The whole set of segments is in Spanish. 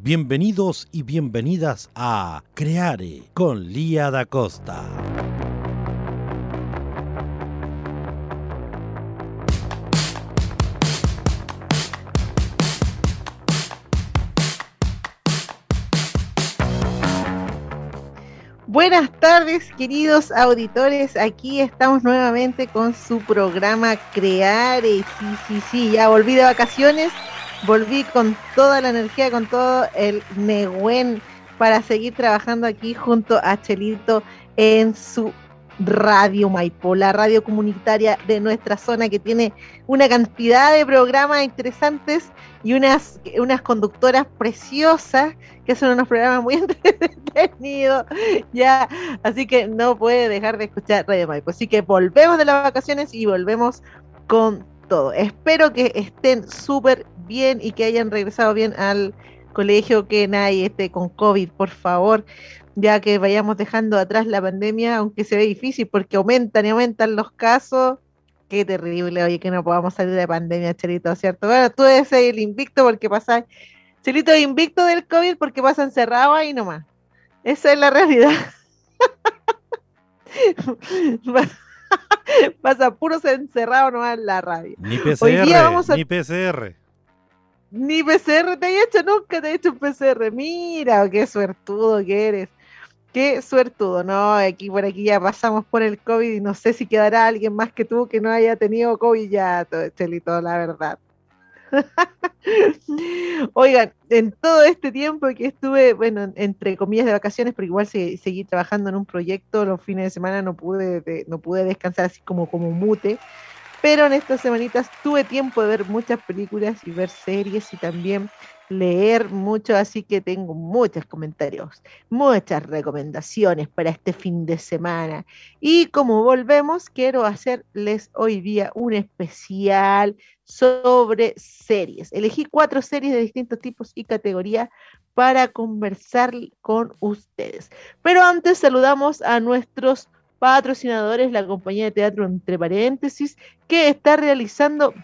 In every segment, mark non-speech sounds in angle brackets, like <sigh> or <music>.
Bienvenidos y bienvenidas a Creare con Lía da Costa. Buenas tardes, queridos auditores. Aquí estamos nuevamente con su programa Creare. Sí, sí, sí, ya volví de vacaciones, volví con toda la energía, con todo el negüen para seguir trabajando aquí junto a Chelito en su Radio Maipo, la radio comunitaria de nuestra zona que tiene una cantidad de programas interesantes y unas, unas conductoras preciosas que hacen unos programas muy <laughs> entretenidos. Ya, así que no puede dejar de escuchar Radio Maipo. Así que volvemos de las vacaciones y volvemos con todo. Espero que estén súper bien y que hayan regresado bien al colegio, que nadie esté con COVID, por favor ya que vayamos dejando atrás la pandemia, aunque se ve difícil porque aumentan y aumentan los casos. Qué terrible, oye, que no podamos salir de pandemia, Chelito, ¿cierto? Bueno, tú eres el invicto porque pasa, Chelito invicto del COVID porque pasa encerrado ahí nomás. Esa es la realidad. <laughs> <laughs> pasa puros encerrado nomás en la radio. Ni PCR, ni PCR. Ni PCR te he hecho, nunca te he hecho un PCR. Mira, qué suertudo que eres. Qué suertudo, ¿no? Aquí por aquí ya pasamos por el COVID y no sé si quedará alguien más que tú que no haya tenido COVID ya, Chelito, la verdad. <laughs> Oigan, en todo este tiempo que estuve, bueno, entre comillas de vacaciones, pero igual seguí trabajando en un proyecto, los fines de semana no pude, no pude descansar así como, como mute, pero en estas semanitas tuve tiempo de ver muchas películas y ver series y también leer mucho, así que tengo muchos comentarios, muchas recomendaciones para este fin de semana. Y como volvemos, quiero hacerles hoy día un especial sobre series. Elegí cuatro series de distintos tipos y categorías para conversar con ustedes. Pero antes saludamos a nuestros patrocinadores, la compañía de teatro entre paréntesis, que está realizando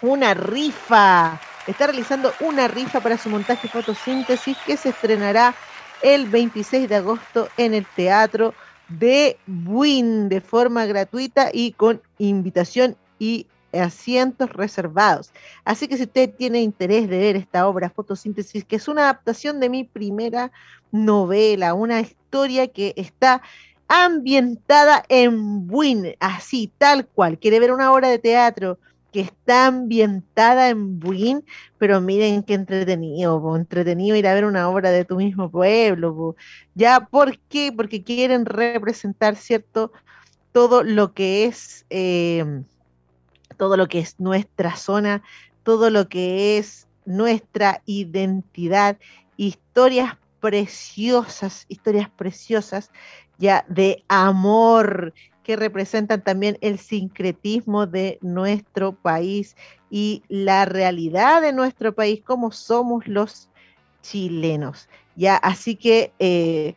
una rifa está realizando una rifa para su montaje fotosíntesis que se estrenará el 26 de agosto en el Teatro de Buin de forma gratuita y con invitación y asientos reservados. Así que si usted tiene interés de ver esta obra Fotosíntesis, que es una adaptación de mi primera novela, una historia que está ambientada en Buin, así, tal cual. Quiere ver una obra de teatro que está ambientada en Buin, pero miren qué entretenido, entretenido ir a ver una obra de tu mismo pueblo. Ya, ¿por qué? Porque quieren representar, ¿cierto? Todo lo que es, em, todo lo que es nuestra zona, todo lo que es nuestra identidad, historias preciosas, historias preciosas ya de amor que representan también el sincretismo de nuestro país y la realidad de nuestro país, como somos los chilenos. Ya, así que eh,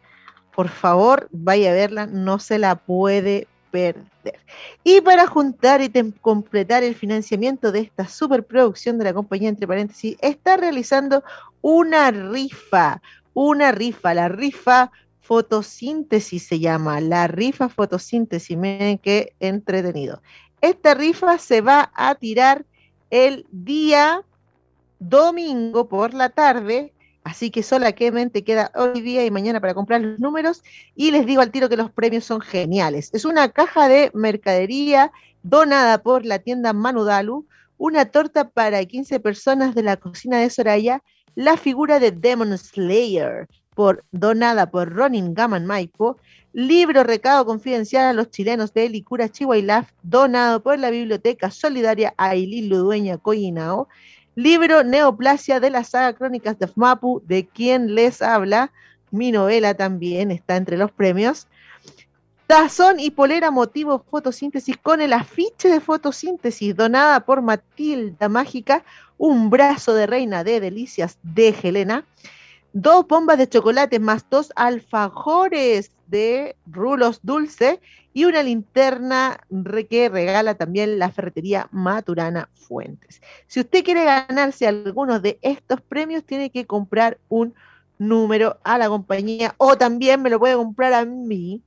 por favor, vaya a verla, no se la puede perder. Y para juntar y completar el financiamiento de esta superproducción de la compañía, entre paréntesis, está realizando una rifa, una rifa, la rifa fotosíntesis se llama, la rifa fotosíntesis, miren qué entretenido. Esta rifa se va a tirar el día domingo por la tarde, así que solamente queda hoy día y mañana para comprar los números y les digo al tiro que los premios son geniales. Es una caja de mercadería donada por la tienda Manudalu, una torta para 15 personas de la cocina de Soraya, la figura de Demon Slayer, por, donada por Ronin Gaman Maipo, libro recado confidencial a los chilenos de Licura Chihuahilaf, donado por la Biblioteca Solidaria Ailil Ludueña Coyinao, Libro Neoplasia de la saga Crónicas de Fmapu, de quien les habla. Mi novela también está entre los premios. Tazón y polera motivo fotosíntesis con el afiche de fotosíntesis donada por Matilda Mágica, un brazo de reina de delicias de Helena, dos bombas de chocolate más dos alfajores de rulos dulce y una linterna que regala también la ferretería Maturana Fuentes. Si usted quiere ganarse algunos de estos premios, tiene que comprar un número a la compañía o también me lo puede comprar a mí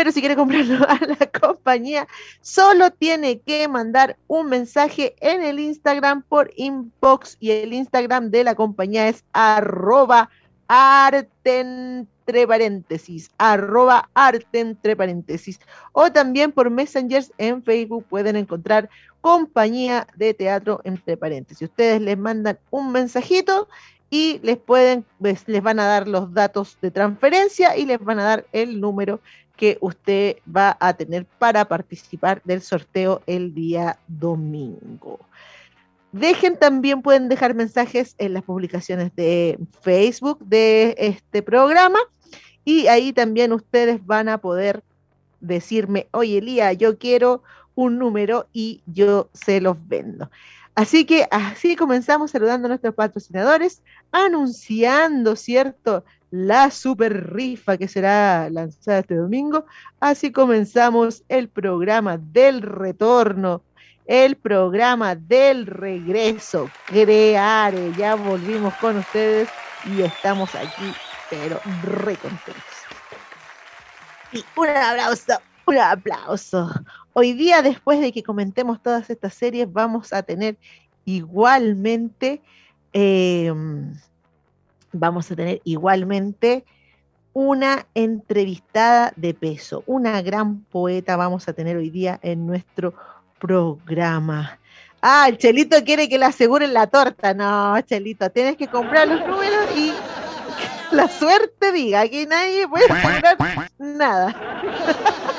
pero si quiere comprarlo <laughs> a la compañía, solo tiene que mandar un mensaje en el Instagram por inbox y el Instagram de la compañía es arroba arte entre paréntesis, arroba arte entre paréntesis, o también por messengers en Facebook pueden encontrar compañía de teatro entre paréntesis. Ustedes les mandan un mensajito y les pueden, les, les van a dar los datos de transferencia y les van a dar el número que usted va a tener para participar del sorteo el día domingo. Dejen también, pueden dejar mensajes en las publicaciones de Facebook de este programa y ahí también ustedes van a poder decirme, oye Elía, yo quiero un número y yo se los vendo. Así que así comenzamos saludando a nuestros patrocinadores, anunciando, ¿cierto? La super rifa que será lanzada este domingo. Así comenzamos el programa del retorno, el programa del regreso, Creare. Ya volvimos con ustedes y estamos aquí, pero re contentos. Y un aplauso, un aplauso. Hoy día, después de que comentemos todas estas series, vamos a tener igualmente eh, vamos a tener igualmente una entrevistada de peso, una gran poeta vamos a tener hoy día en nuestro programa. Ah, el Chelito quiere que le aseguren la torta. No, Chelito, tienes que comprar los números y <laughs> la suerte diga que nadie puede asegurar nada. <laughs>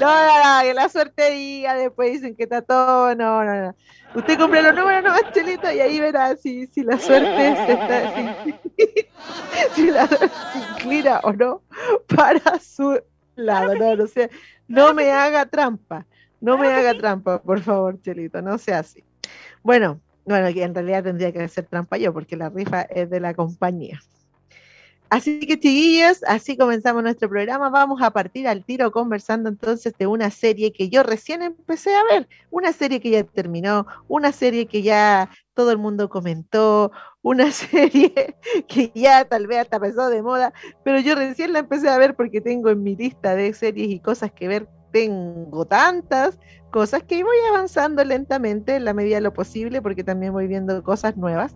No, no, que la suerte diga, después dicen que está todo, no, no, no. Usted compra los números nomás, Chelito, y ahí verá si, si la suerte se está, si, <laughs> la inclina o no para su lado. No, no, sea, no me haga trampa, no me haga trampa, por favor, Chelito, no sea así. Bueno, bueno, en realidad tendría que hacer trampa yo, porque la rifa es de la compañía. Así que chiquillos, así comenzamos nuestro programa. Vamos a partir al tiro conversando entonces de una serie que yo recién empecé a ver, una serie que ya terminó, una serie que ya todo el mundo comentó, una <laughs> serie que ya tal vez hasta pasó de moda, pero yo recién la empecé a ver porque tengo en mi lista de series y cosas que ver, tengo tantas cosas que voy avanzando lentamente en la medida de lo posible porque también voy viendo cosas nuevas.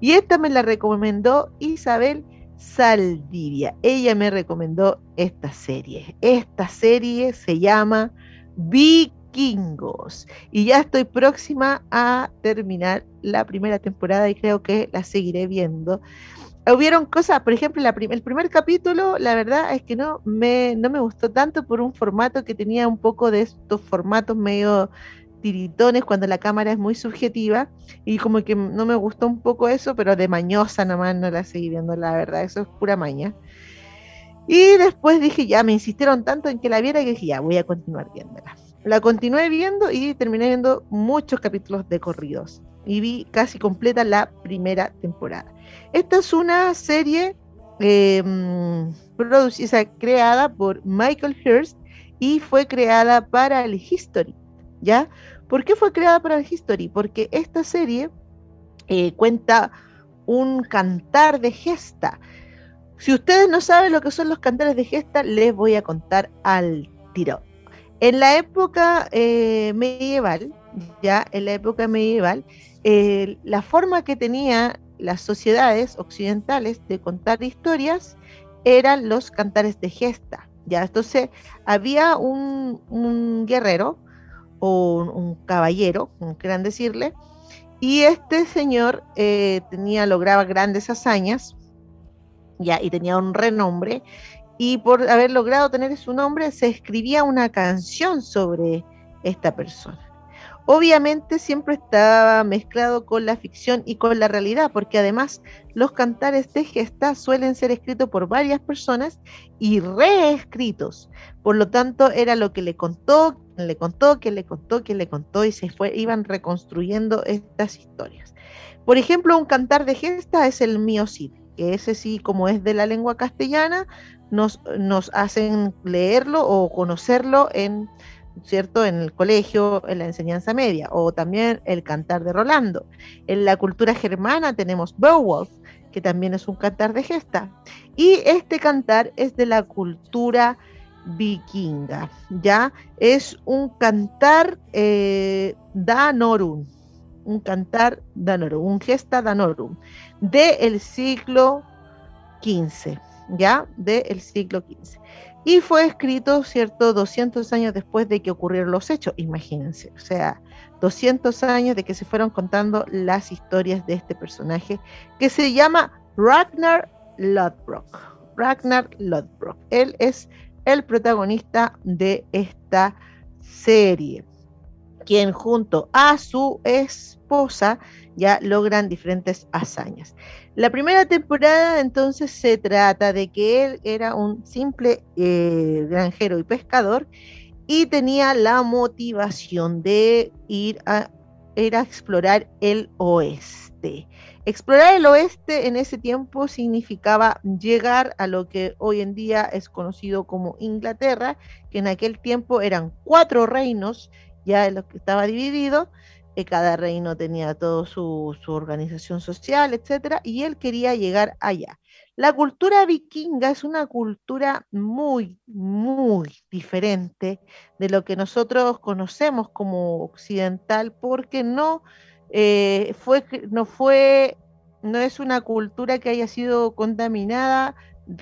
Y esta me la recomendó Isabel Saldivia. Ella me recomendó esta serie. Esta serie se llama Vikingos y ya estoy próxima a terminar la primera temporada y creo que la seguiré viendo. Hubieron cosas, por ejemplo, el primer capítulo, la verdad es que no me, no me gustó tanto por un formato que tenía un poco de estos formatos medio tiritones cuando la cámara es muy subjetiva y como que no me gustó un poco eso, pero de mañosa nomás no la seguí viendo, la verdad, eso es pura maña. Y después dije, ya me insistieron tanto en que la viera que dije, ya voy a continuar viéndola. La continué viendo y terminé viendo muchos capítulos de corridos y vi casi completa la primera temporada. Esta es una serie em, producida, creada por Michael Hurst y fue creada para el History, ¿ya? ¿Por qué fue creada para el History? Porque esta serie eh, cuenta un cantar de gesta. Si ustedes no saben lo que son los cantares de gesta, les voy a contar al tiro. En la época eh, medieval, ya en la época medieval, la forma que tenían las sociedades occidentales de contar historias eran los cantares de gesta. Ya, entonces había un guerrero un, caballero, como quieran decirle, y este señor eh, tenía, lograba grandes hazañas, ya, y tenía un renombre, y por haber logrado tener su nombre, se escribía una canción sobre esta persona. obviamente siempre estaba mezclado con la ficción y con la realidad, porque además los cantares de gesta suelen ser escritos por varias personas y reescritos. Por lo tanto, era lo que le contó, le contó, que le contó, que le contó, y se fue, iban reconstruyendo estas historias. Por ejemplo, un cantar de gesta es el mío Cid, que ese sí, como es de la lengua castellana, nos, nos hacen leerlo o conocerlo en ¿cierto? En el colegio, en la enseñanza media, o también el cantar de Rolando. En la cultura germana tenemos Beowulf, que también es un cantar de gesta. Y este cantar es de la cultura vikinga, ¿ya? Es un cantar eh, danorum, un cantar danorum, un gesta danorum, del siglo XV, ¿ya? Del siglo XV y fue escrito, ¿cierto?, 200 años después de que ocurrieron los hechos, imagínense, o sea, 200 años de que se fueron contando las historias de este personaje que se llama Ragnar Lodbrok. Ragnar Lodbrok. Él es el protagonista de esta serie, quien junto a su esposa ya logran diferentes hazañas. La primera temporada entonces se trata de que él era un simple eh, granjero y pescador y tenía la motivación de ir a, ir a explorar el oeste. Explorar el oeste en ese tiempo significaba llegar a lo que hoy en día es conocido como Inglaterra, que en aquel tiempo eran cuatro reinos, ya en los que estaba dividido, cada reino tenía toda su, organización social, etcétera, y él quería llegar allá. La cultura vikinga es una cultura muy, muy diferente de lo que nosotros conocemos como occidental, porque no eh, fue, no fue, no es una cultura que haya sido contaminada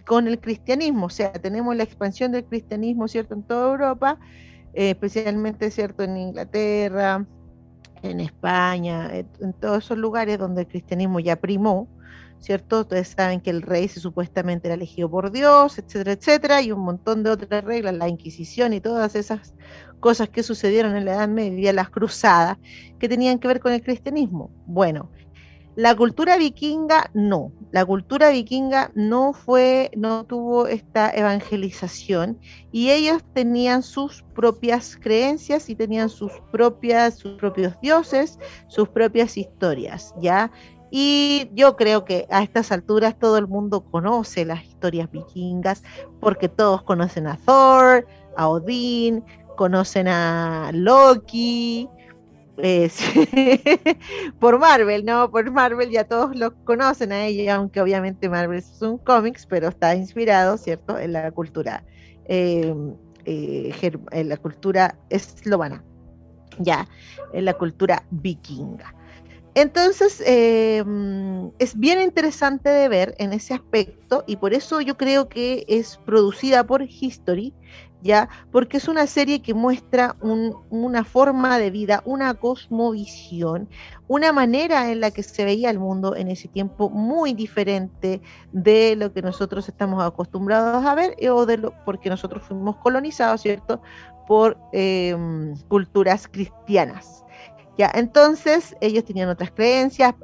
con el cristianismo, o sea, tenemos la expansión del cristianismo, ¿cierto?, en toda Europa, eh, especialmente, ¿cierto?, en Inglaterra, en España, en todos esos lugares donde el cristianismo ya primó, ¿cierto? Ustedes saben que el rey se supuestamente era elegido por Dios, etcétera, etcétera, y un montón de otras reglas, la Inquisición y todas esas cosas que sucedieron en la Edad Media, las cruzadas, que tenían que ver con el cristianismo. Bueno, la cultura vikinga no, la cultura vikinga no fue, no tuvo esta evangelización y ellos tenían sus propias creencias y tenían sus propias, sus propios dioses, sus propias historias, ¿ya? Y yo creo que a estas alturas todo el mundo conoce las historias vikingas porque todos conocen a Thor, a Odín, conocen a Loki, <laughs> por Marvel, ¿no? Por Marvel ya todos lo conocen a ella, aunque obviamente Marvel es un cómics, pero está inspirado, ¿cierto?, en la cultura, em, eh, en la cultura eslovana, ya, en la cultura vikinga. Entonces, em, es bien interesante de ver en ese aspecto y por eso yo creo que es producida por History, ¿ya? Porque es una serie que muestra una forma de vida, una cosmovisión, una manera en la que se veía el mundo en ese tiempo muy diferente de lo que nosotros estamos acostumbrados a ver o de lo porque nosotros fuimos colonizados, ¿cierto? Por em, culturas cristianas entonces ellos tenían otras creencias.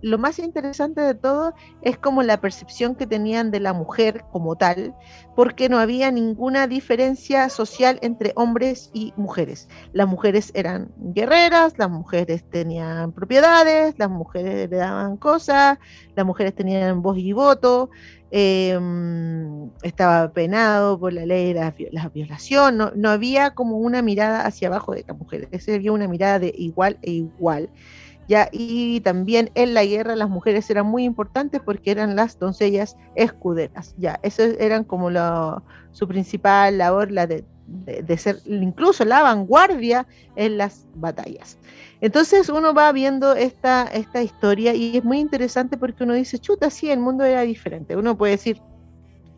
lo más interesante de todo es como la percepción que tenían de la mujer como tal, porque no había ninguna diferencia social entre hombres y mujeres. Las mujeres eran guerreras, las mujeres tenían propiedades, las mujeres le daban cosas, las mujeres tenían voz y voto, Em, estaba penado por la ley de la, violación, no, había como una mirada hacia abajo de las mujeres, había una mirada de igual e igual. Ya, y también en la guerra las mujeres eran muy importantes porque eran las doncellas escuderas. Ya, eso eran como su principal labor, la de, ser incluso la vanguardia en las batallas. Entonces uno va viendo esta, esta historia y es muy interesante porque uno dice, chuta, sí, el mundo era diferente. Uno puede decir,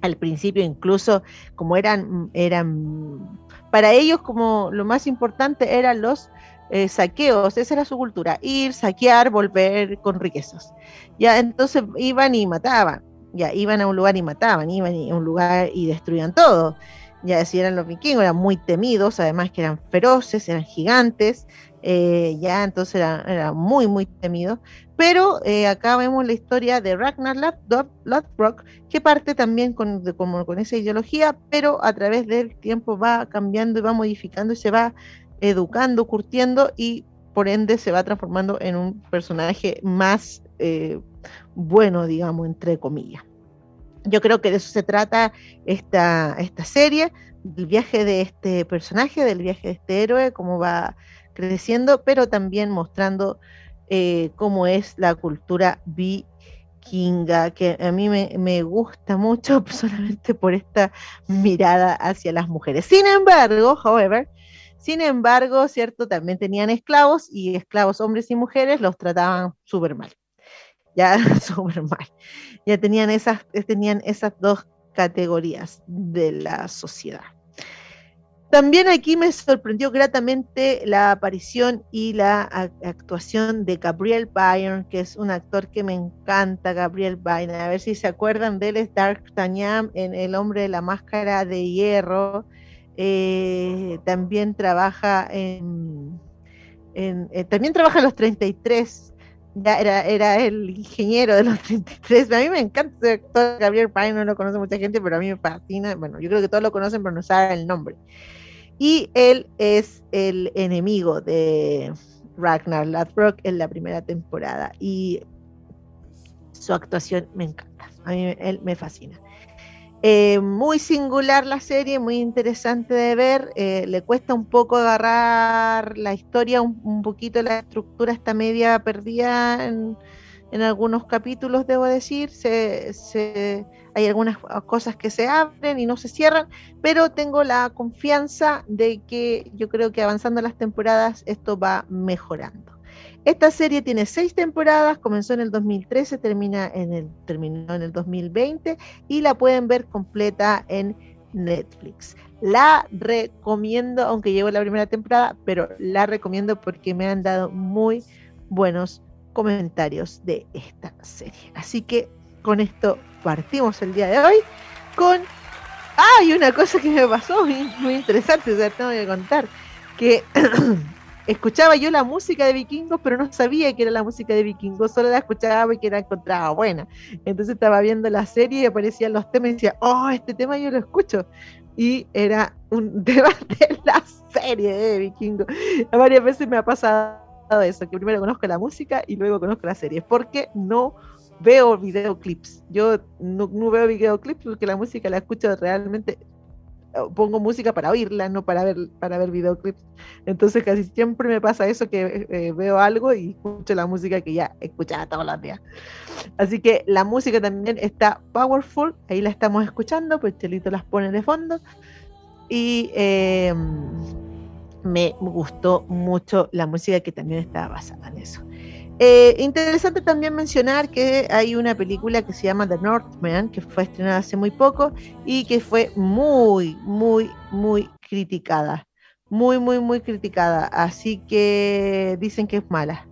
al principio incluso como eran, eran para ellos como lo más importante eran los eh, saqueos, esa era su cultura, ir, saquear, volver con riquezas. Ya entonces iban y mataban, ya iban a un lugar y mataban, iban a un lugar y destruían todo ya si eran los vikingos, eran muy temidos, además que eran feroces, eran gigantes, eh, ya entonces era, muy, muy temido. Pero eh, acá vemos la historia de Ragnar Lothbrok, que parte también con, con esa ideología, pero a través del tiempo va cambiando y va modificando y se va educando, curtiendo y por ende se va transformando en un personaje más eh, bueno, digamos, entre comillas. Yo creo que de eso se trata esta, esta serie, del viaje de este personaje, del viaje de este héroe, cómo va creciendo, pero también mostrando eh, cómo es la cultura vikinga, que a mí me, me, gusta mucho <laughs> solamente por esta mirada hacia las mujeres. Sin embargo, however, sin embargo, cierto, también tenían esclavos y esclavos hombres y mujeres los trataban súper mal. Ya <laughs> súper mal. Ya tenían esas, tenían esas dos categorías de la sociedad. También aquí me sorprendió gratamente la aparición y la actuación de Gabriel Byrne, que es un actor que me encanta, Gabriel Byrne. A ver si se acuerdan de él, es Dark Tanyam en El hombre de la máscara de hierro. Eh, también trabaja en, eh, también trabaja en los 33. Ya era, era el ingeniero de los 33. A mí me encanta ese actor, Gabriel Byrne, no lo conoce mucha gente, pero a mí me fascina. Bueno, yo creo que todos lo conocen, pero no saben el nombre. Y él es el enemigo de Ragnar Lothbrok en la primera temporada. Y su actuación me encanta. A mí él me fascina. Eh, muy singular la serie, muy interesante de ver. Eh, le cuesta un poco agarrar la historia, un, poquito la estructura está media perdida en, en algunos capítulos, debo decir. Hay algunas cosas que se abren y no se cierran, pero tengo la confianza de que yo creo que avanzando las temporadas esto va mejorando. Esta serie tiene seis temporadas, comenzó en el 2013, termina en el, terminó en el 2020 y la pueden ver completa en Netflix. La recomiendo, aunque llevo la primera temporada, pero la recomiendo porque me han dado muy buenos comentarios de esta serie. Así que con esto partimos el día de hoy con... Ah, una cosa que me pasó muy, interesante, o tengo que contar, que <clears throat> escuchaba yo la música de vikingos, pero no sabía que era la música de vikingos, solo la escuchaba y que la encontraba buena. Entonces estaba viendo la serie y aparecían los temas y decía, oh, este tema yo lo escucho. Y era un <laughs> tema de la serie de vikingos. Varias veces me ha pasado eso, que primero conozco la música y luego conozco la serie, porque no veo videoclips. Yo no, veo videoclips porque la música la escucho realmente, eh, pongo música para oírla, no para ver, para ver videoclips. Entonces casi siempre me pasa eso que eh, veo algo y escucho la música que ya escuchaba todos los días. Así que la música también está powerful, ahí la estamos escuchando, pues Chelito las pone de fondo. Y em, me gustó mucho la música que también estaba basada en eso. Eh, interesante también mencionar que hay una película que se llama The Northman, que fue estrenada hace muy poco y que fue muy, muy, muy criticada. Muy, muy, muy criticada. Así que dicen que es mala.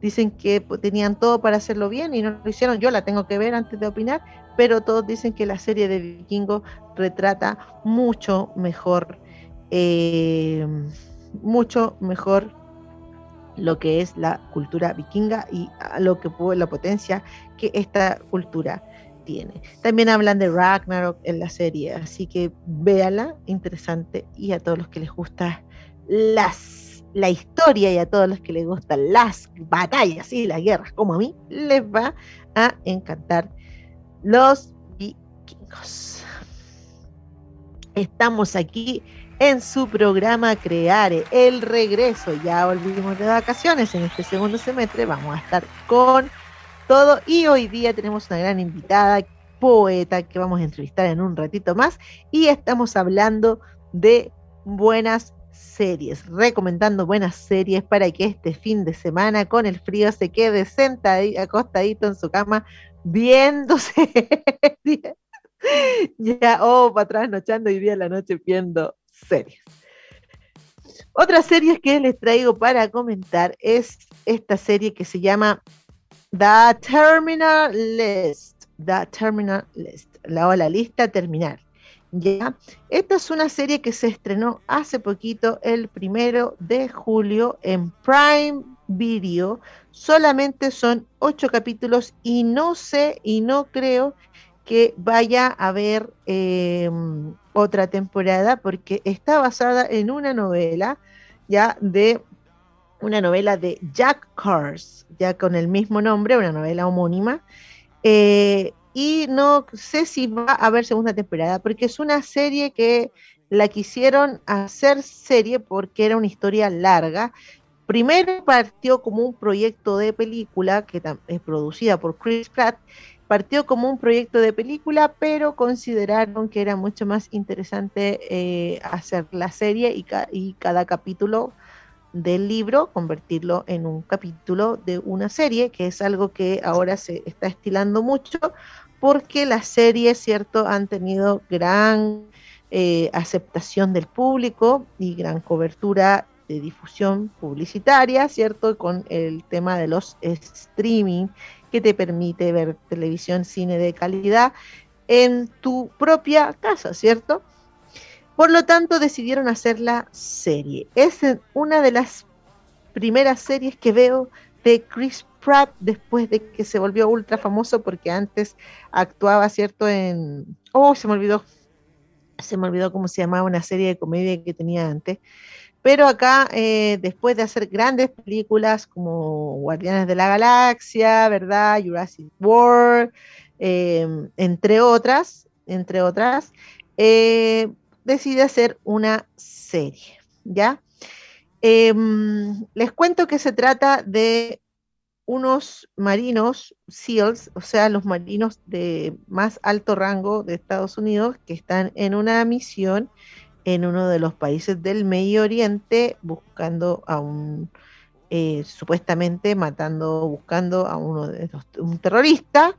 Dicen que tenían todo para hacerlo bien y no lo hicieron. Yo la tengo que ver antes de opinar, pero todos dicen que la serie de Vikingo retrata mucho mejor, eh, mucho mejor lo que es la cultura vikinga y lo que la potencia que esta cultura tiene. También hablan de Ragnarok en la serie, así que véala, interesante, y a todos los que les gusta las, la historia y a todos los que les gustan las batallas y las guerras, como a mí, les va a encantar los vikingos. Estamos aquí en su programa Creare, el regreso. Ya volvimos de vacaciones en este segundo semestre, vamos a estar con todo. Y hoy día tenemos una gran invitada, poeta, que vamos a entrevistar en un ratito más. Y estamos hablando de buenas series, recomendando buenas series para que este fin de semana con el frío se quede sentadito, acostadito en su cama viéndose. <laughs> Ya, oh, para atrás, nochando y día la noche viendo series. Otra serie que les traigo para comentar es esta serie que se llama The Terminal List. The Terminal List, la, la lista terminal. ¿ya? Esta es una serie que se estrenó hace poquito, el primero de julio, en Prime Video. Solamente son ocho capítulos y no sé y no creo que vaya a haber em, otra temporada porque está basada en una novela ya de una novela de Jack Cars, ya con el mismo nombre, una novela homónima. Eh, y no sé si va a haber segunda temporada, porque es una serie que la quisieron hacer serie porque era una historia larga. Primero partió como un proyecto de película que es producida por Chris Pratt, partió como un proyecto de película, pero consideraron que era mucho más interesante eh, hacer la serie y, y cada capítulo del libro, convertirlo en un capítulo de una serie, que es algo que ahora se está estilando mucho, porque las series, ¿cierto?, han tenido gran eh, aceptación del público y gran cobertura de difusión publicitaria, ¿cierto?, con el tema de los streaming que te permite ver televisión, cine de calidad en tu propia casa, ¿cierto? Por lo tanto, decidieron hacer la serie. Es una de las primeras series que veo de Chris Pratt después de que se volvió ultra famoso porque antes actuaba, ¿cierto? En... Oh, se me olvidó. Se me olvidó cómo se llamaba una serie de comedia que tenía antes. Pero acá, eh, después de hacer grandes películas como Guardianes de la Galaxia, ¿verdad? Jurassic World, eh, entre otras, entre otras, eh, decide hacer una serie, ¿ya? Em, les cuento que se trata de unos marinos SEALs, o sea, los marinos de más alto rango de Estados Unidos, que están en una misión en uno de los países del Medio Oriente buscando a un, eh, supuestamente matando, buscando a uno de los, un terrorista,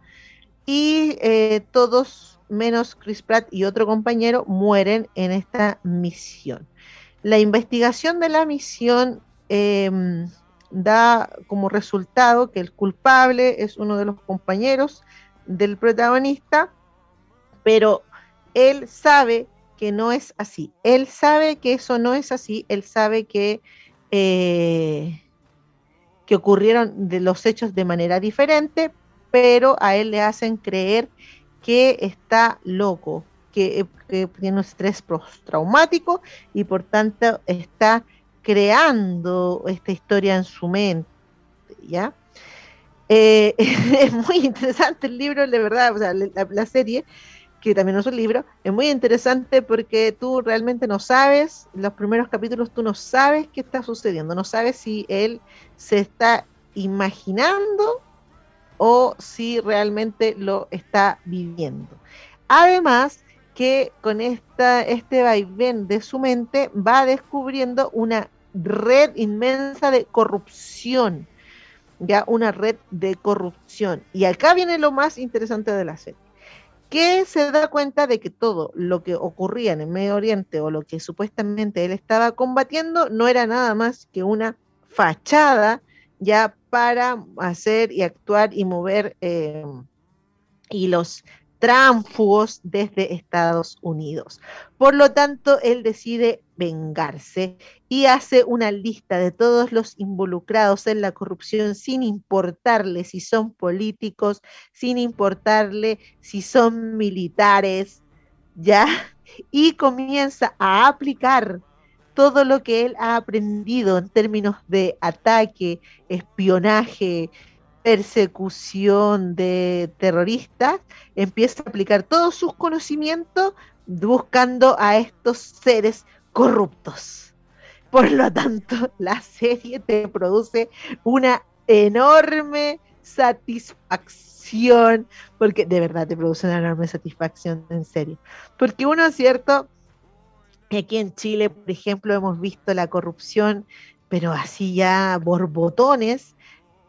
y eh, todos menos Chris Pratt y otro compañero mueren en esta misión. La investigación de la misión em, da como resultado que el culpable es uno de los compañeros del protagonista, pero él sabe que no es así. Él sabe que eso no es así, él sabe que, eh, que ocurrieron los hechos de manera diferente, pero a él le hacen creer que está loco, que, tiene un estrés postraumático y por tanto está creando esta historia en su mente, ¿ya? Eh, <laughs> es muy interesante el libro, de verdad, o sea, la, serie, que también es un libro, es muy interesante porque tú realmente no sabes, los primeros capítulos tú no sabes qué está sucediendo, no sabes si él se está imaginando o si realmente lo está viviendo. Además, que con esta, este vaivén de su mente va descubriendo una red inmensa de corrupción, ya una red de corrupción. Y acá viene lo más interesante de la serie, que se da cuenta de que todo lo que ocurría en el Medio Oriente o lo que supuestamente él estaba combatiendo no era nada más que una fachada ya para hacer y actuar y mover eh, hilos tránfugos desde Estados Unidos. Por lo tanto, él decide vengarse y hace una lista de todos los involucrados en la corrupción sin importarle si son políticos, sin importarle si son militares, ¿ya? Y comienza a aplicar todo lo que él ha aprendido en términos de ataque, espionaje, persecución de terroristas, empieza a aplicar todos sus conocimientos buscando a estos seres corruptos. Por lo tanto, <laughs> la serie te produce una enorme satisfacción, porque de verdad te produce una enorme satisfacción, en serio. Porque uno, es cierto, Aquí en Chile, por ejemplo, hemos visto la corrupción, pero así ya borbotones,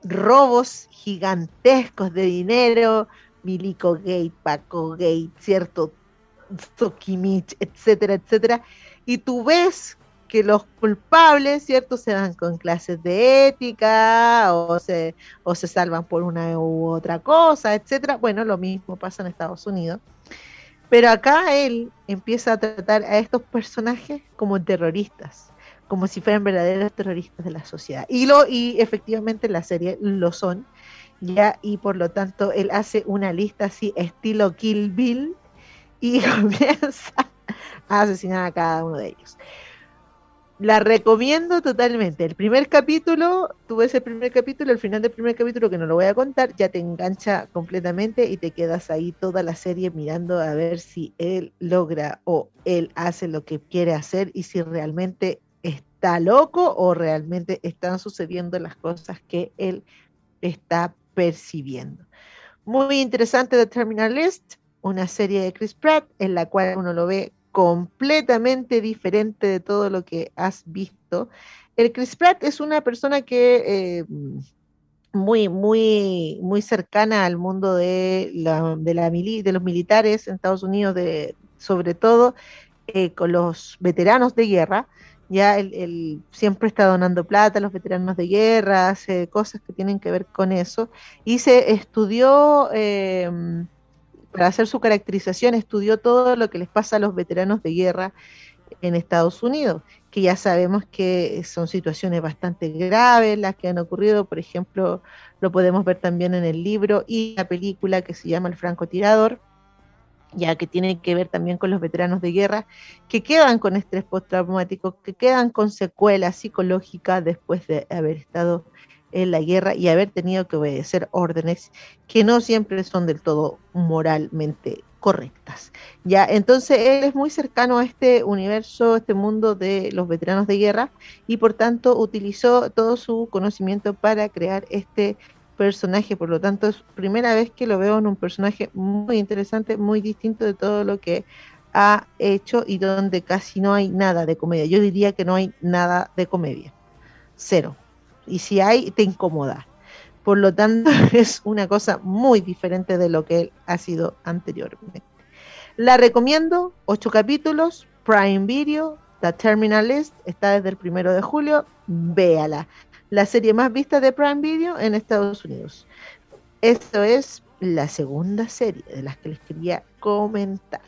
robos gigantescos de dinero, Milico Gate, Paco Gate, ¿cierto? Sokimich, etcétera, etcétera. Y tú ves que los culpables, ¿cierto? Se van con clases de ética o se, o se salvan por una u otra cosa, etcétera. Bueno, lo mismo pasa en Estados Unidos. Pero acá él empieza a tratar a estos personajes como terroristas, como si fueran verdaderos terroristas de la sociedad. Y, lo, y efectivamente la serie lo son, ya, y por lo tanto él hace una lista así, estilo Kill Bill, y <laughs> comienza a asesinar a cada uno de ellos la recomiendo totalmente. El primer capítulo, tuve ese primer capítulo, el final del primer capítulo que no lo voy a contar, ya te engancha completamente y te quedas ahí toda la serie mirando a ver si él logra o él hace lo que quiere hacer y si realmente está loco o realmente están sucediendo las cosas que él está percibiendo. Muy interesante The Terminal List, una serie de Chris Pratt en la cual uno lo ve completamente diferente de todo lo que has visto. El Chris Pratt es una persona que eh, muy, muy, muy cercana al mundo de, la, de, los militares en Estados Unidos, de, sobre todo eh, con los veteranos de guerra. Ya él, siempre está donando plata a los veteranos de guerra, hace cosas que tienen que ver con eso. Y se estudió eh, para hacer su caracterización estudió todo lo que les pasa a los veteranos de guerra en Estados Unidos, que ya sabemos que son situaciones bastante graves las que han ocurrido, por ejemplo, lo podemos ver también en el libro y la película que se llama El francotirador, ya que tiene que ver también con los veteranos de guerra que quedan con estrés postraumático, que quedan con secuelas psicológicas después de haber estado en la guerra y haber tenido que obedecer órdenes que no siempre son del todo moralmente correctas. Ya, entonces él es muy cercano a este universo, este mundo de los veteranos de guerra y por tanto utilizó todo su conocimiento para crear este personaje, por lo tanto es primera vez que lo veo en un personaje muy interesante, muy distinto de todo lo que ha hecho y donde casi no hay nada de comedia. Yo diría que no hay nada de comedia. Cero y si hay, te incomoda. Por lo tanto, <laughs> es una cosa muy diferente de lo que ha sido anteriormente. La recomiendo, ocho capítulos, Prime Video, The Terminal List, está desde el primero de julio, véala. La serie más vista de Prime Video en Estados Unidos. Esto es la segunda serie de las que les quería comentar.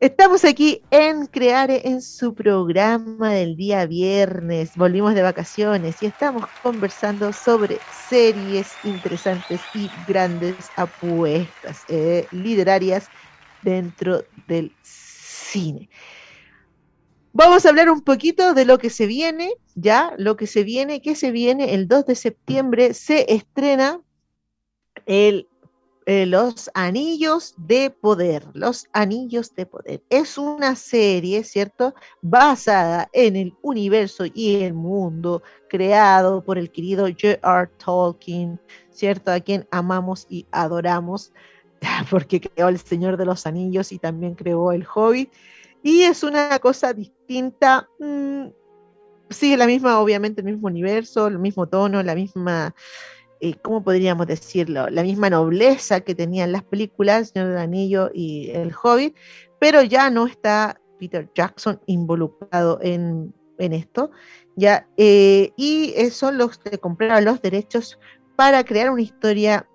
Estamos aquí en Creare en su programa del día viernes. Volvimos de vacaciones y estamos conversando sobre series interesantes y grandes apuestas eh, literarias dentro del cine. Vamos a hablar un poquito de lo que se viene, ya, lo que se viene, que se viene el 2 de septiembre, se estrena el eh, los Anillos de Poder. Los Anillos de Poder. Es una serie, ¿cierto? Basada en el universo y el mundo creado por el querido J.R. Tolkien, ¿cierto? A quien amamos y adoramos, <laughs> porque creó El Señor de los Anillos y también creó El Hobbit. Y es una cosa distinta. Mm, sigue la misma, obviamente, el mismo universo, el mismo tono, la misma eh, ¿cómo podríamos decirlo? La misma nobleza que tenían las películas, El Señor del Anillo y El Hobbit, pero ya no está Peter Jackson involucrado en, esto, ya, eh, y son los que compraron los derechos para crear una historia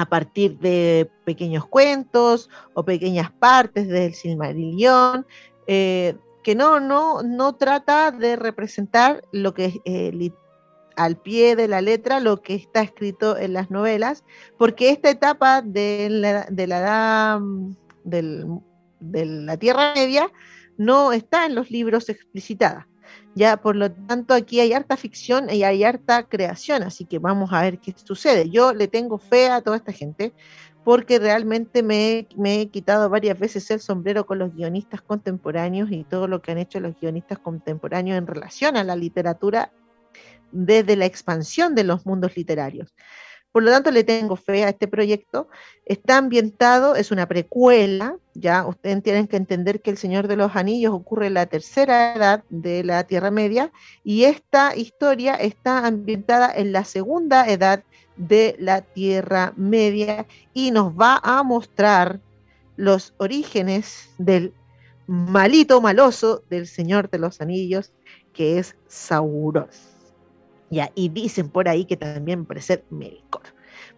a partir de pequeños cuentos o pequeñas partes del Silmarillion, eh, que no, no, no trata de representar lo que es al pie de la letra lo que está escrito en las novelas, porque esta etapa de la, de la edad mm, de la Tierra Media no está en los libros explicitada. Ya, por lo tanto, aquí hay harta ficción y hay harta creación, así que vamos a ver qué sucede. Yo le tengo fe a toda esta gente porque realmente me, me, he quitado varias veces el sombrero con los guionistas contemporáneos y todo lo que han hecho los guionistas contemporáneos en relación a la literatura desde la expansión de los mundos literarios. Por lo tanto, le tengo fe a este proyecto. Está ambientado, es una precuela, ya ustedes tienen que entender que El Señor de los Anillos ocurre en la tercera edad de la Tierra Media y esta historia está ambientada en la segunda edad de la Tierra Media y nos va a mostrar los orígenes del malito maloso del Señor de los Anillos, que es Sauron y dicen por ahí que también ser Melkor.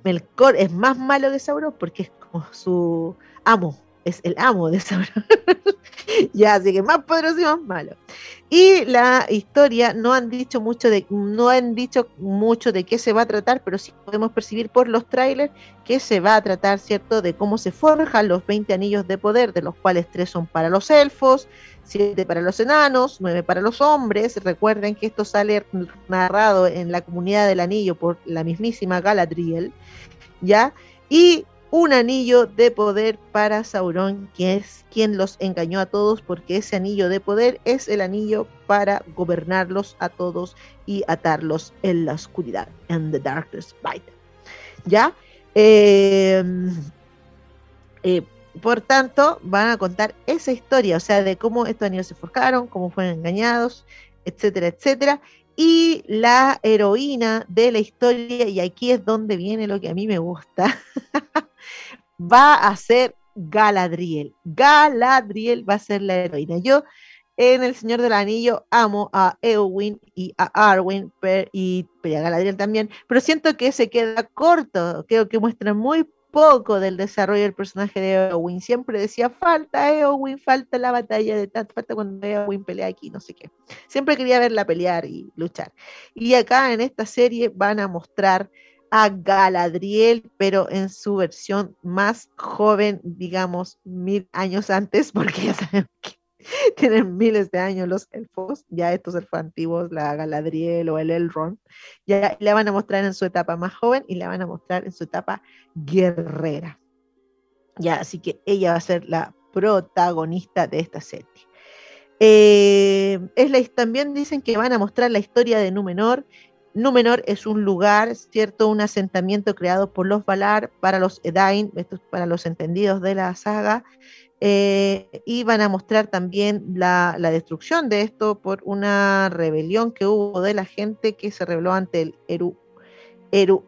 Melkor es más malo que Sauron porque es como su amo, es el amo de Sauron. <laughs> ya, así que más poderoso y más malo. Y la historia no han dicho mucho de, no han dicho mucho de qué se va a tratar, pero sí podemos percibir por los trailers que se va a tratar, ¿cierto?, de cómo se forjan los 20 anillos de poder, de los cuales tres son para los elfos, siete para los enanos, nueve para los hombres. Recuerden que esto sale narrado en la comunidad del anillo por la mismísima Galadriel, ¿ya? Y un anillo de poder para Sauron, que es quien los engañó a todos, porque ese anillo de poder es el anillo para gobernarlos a todos y atarlos en la oscuridad, en the darkest night. ¿Ya? Em, eh, por tanto, van a contar esa historia, o sea, de cómo estos anillos se forjaron, cómo fueron engañados, etcétera, etcétera. Y la heroína de la historia, y aquí es donde viene lo que a mí me gusta, <laughs> va a ser Galadriel. Galadriel va a ser la heroína. Yo en El Señor del Anillo amo a Eowyn y a Arwen y, a Galadriel también, pero siento que se queda corto. Creo que muestra muy poco del desarrollo del personaje de Eowyn. Siempre decía, falta Eowyn, falta la batalla de Tat, falta cuando Eowyn pelea aquí, no sé qué. Siempre quería verla pelear y luchar. Y acá en esta serie van a mostrar a Galadriel, pero en su versión más joven, digamos, mil años antes, <laughs> porque ya saben que <laughs> tienen miles de años los elfos, ya estos elfos antiguos, la Galadriel o el Elrond, ya la van a mostrar en su etapa más joven y la van a mostrar en su etapa guerrera. Ya, así que ella va a ser la protagonista de esta serie. Eh, es la, también dicen que van a mostrar la historia de Númenor Númenor es un lugar, ¿cierto? Un asentamiento creado por los Valar para los Edain, para los entendidos de la saga, eh, y van a mostrar también la, destrucción de esto por una rebelión que hubo de la gente que se rebeló ante el Eru, Eru.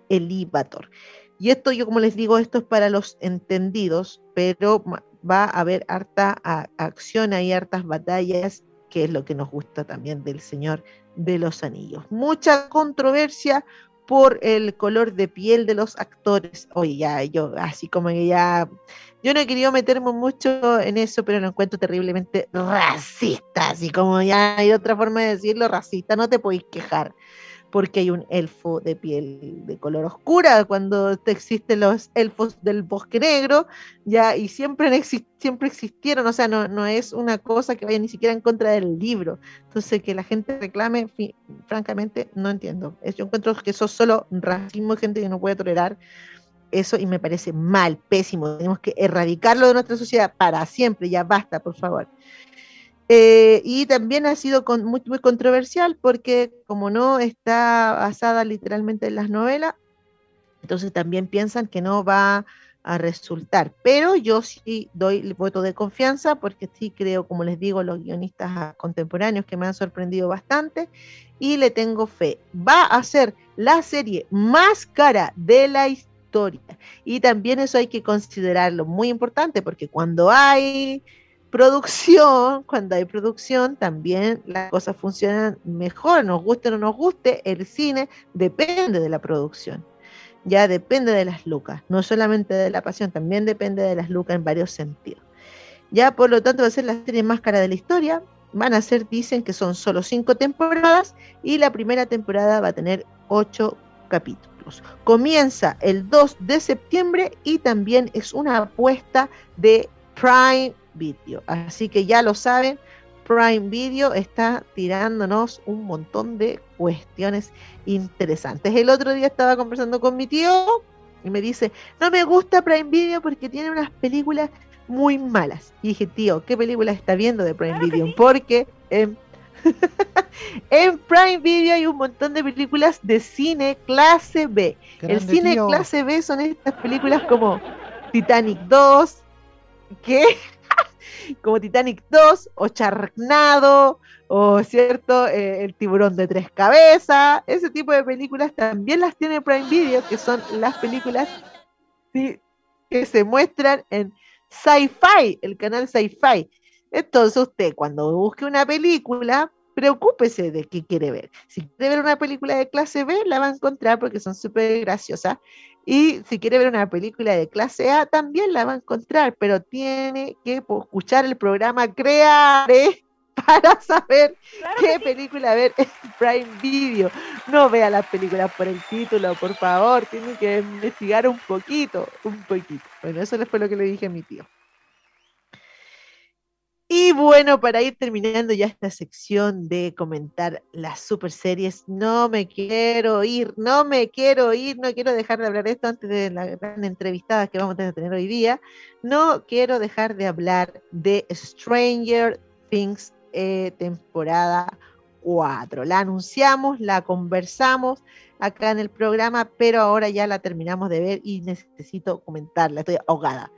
Y esto, yo como les digo, esto es para los entendidos, pero va a haber harta acción, hay hartas batallas, que es lo que nos gusta también del Señor de los Anillos. Mucha controversia por el color de piel de los actores. Oye, ya, yo, así como que ya, yo no he querido meterme mucho en eso, pero lo encuentro terriblemente racista, así como ya hay otra forma de decirlo, racista, no te podéis quejar porque hay un elfo de piel de color oscura, cuando existen los elfos del bosque negro, ya, y siempre, siempre existieron, o sea, no, no es una cosa que vaya ni siquiera en contra del libro. Entonces, que la gente reclame, francamente, no entiendo. Yo encuentro que eso es solo racismo, gente que no puede tolerar eso y me parece mal, pésimo. Tenemos que erradicarlo de nuestra sociedad para siempre, ya basta, por favor. Eh, y también ha sido muy, muy, controversial porque como no está basada literalmente en las novelas, entonces también piensan que no va a resultar. Pero yo sí doy el voto de confianza porque sí creo, como les digo, los guionistas contemporáneos que me han sorprendido bastante y le tengo fe. Va a ser la serie más cara de la historia. Y también eso hay que considerarlo muy importante porque cuando hay producción, cuando hay producción, también las cosas funcionan mejor, nos guste o no nos guste, el cine depende de la producción, ya depende de las lucas, no solamente de la pasión, también depende de las lucas en varios sentidos. Ya por lo tanto va a ser la serie más cara de la historia, van a ser, dicen que son solo cinco temporadas y la primera temporada va a tener ocho capítulos. Comienza el 2 de septiembre y también es una apuesta de Prime Video. Así que ya lo saben, Prime Video está tirándonos un montón de cuestiones interesantes. El otro día estaba conversando con mi tío y me dice, no me gusta Prime Video porque tiene unas películas muy malas. Y dije, tío, ¿qué película está viendo de Prime Video? Porque en, <laughs> en Prime Video hay un montón de películas de cine clase B. El cine clase B son estas películas como Titanic 2, que <laughs> como Titanic 2 o Charnado o cierto eh, el tiburón de tres cabezas ese tipo de películas también las tiene Prime Video que son las películas que se muestran en Sci-Fi el canal Sci-Fi entonces usted cuando busque una película preocúpese de qué quiere ver. Si quiere ver una película de clase B, la va a encontrar porque son súper graciosas. Y si quiere ver una película de clase A, también la va a encontrar, pero tiene que escuchar el programa Creare <laughs> para saber qué película ver en <laughs> Prime Video. No vea las películas por el título, por favor, tiene que investigar un poquito, un poquito. Bueno, eso fue lo que le dije a mi tío. Y bueno, para ir terminando ya esta sección de comentar las super series, no me quiero ir, no me quiero ir, no quiero dejar de hablar de esto antes de la gran que vamos a tener hoy día. No quiero dejar de hablar de Stranger Things eh, temporada 4. La anunciamos, la conversamos acá en el programa, pero ahora ya la terminamos de ver y necesito comentarla, estoy ahogada.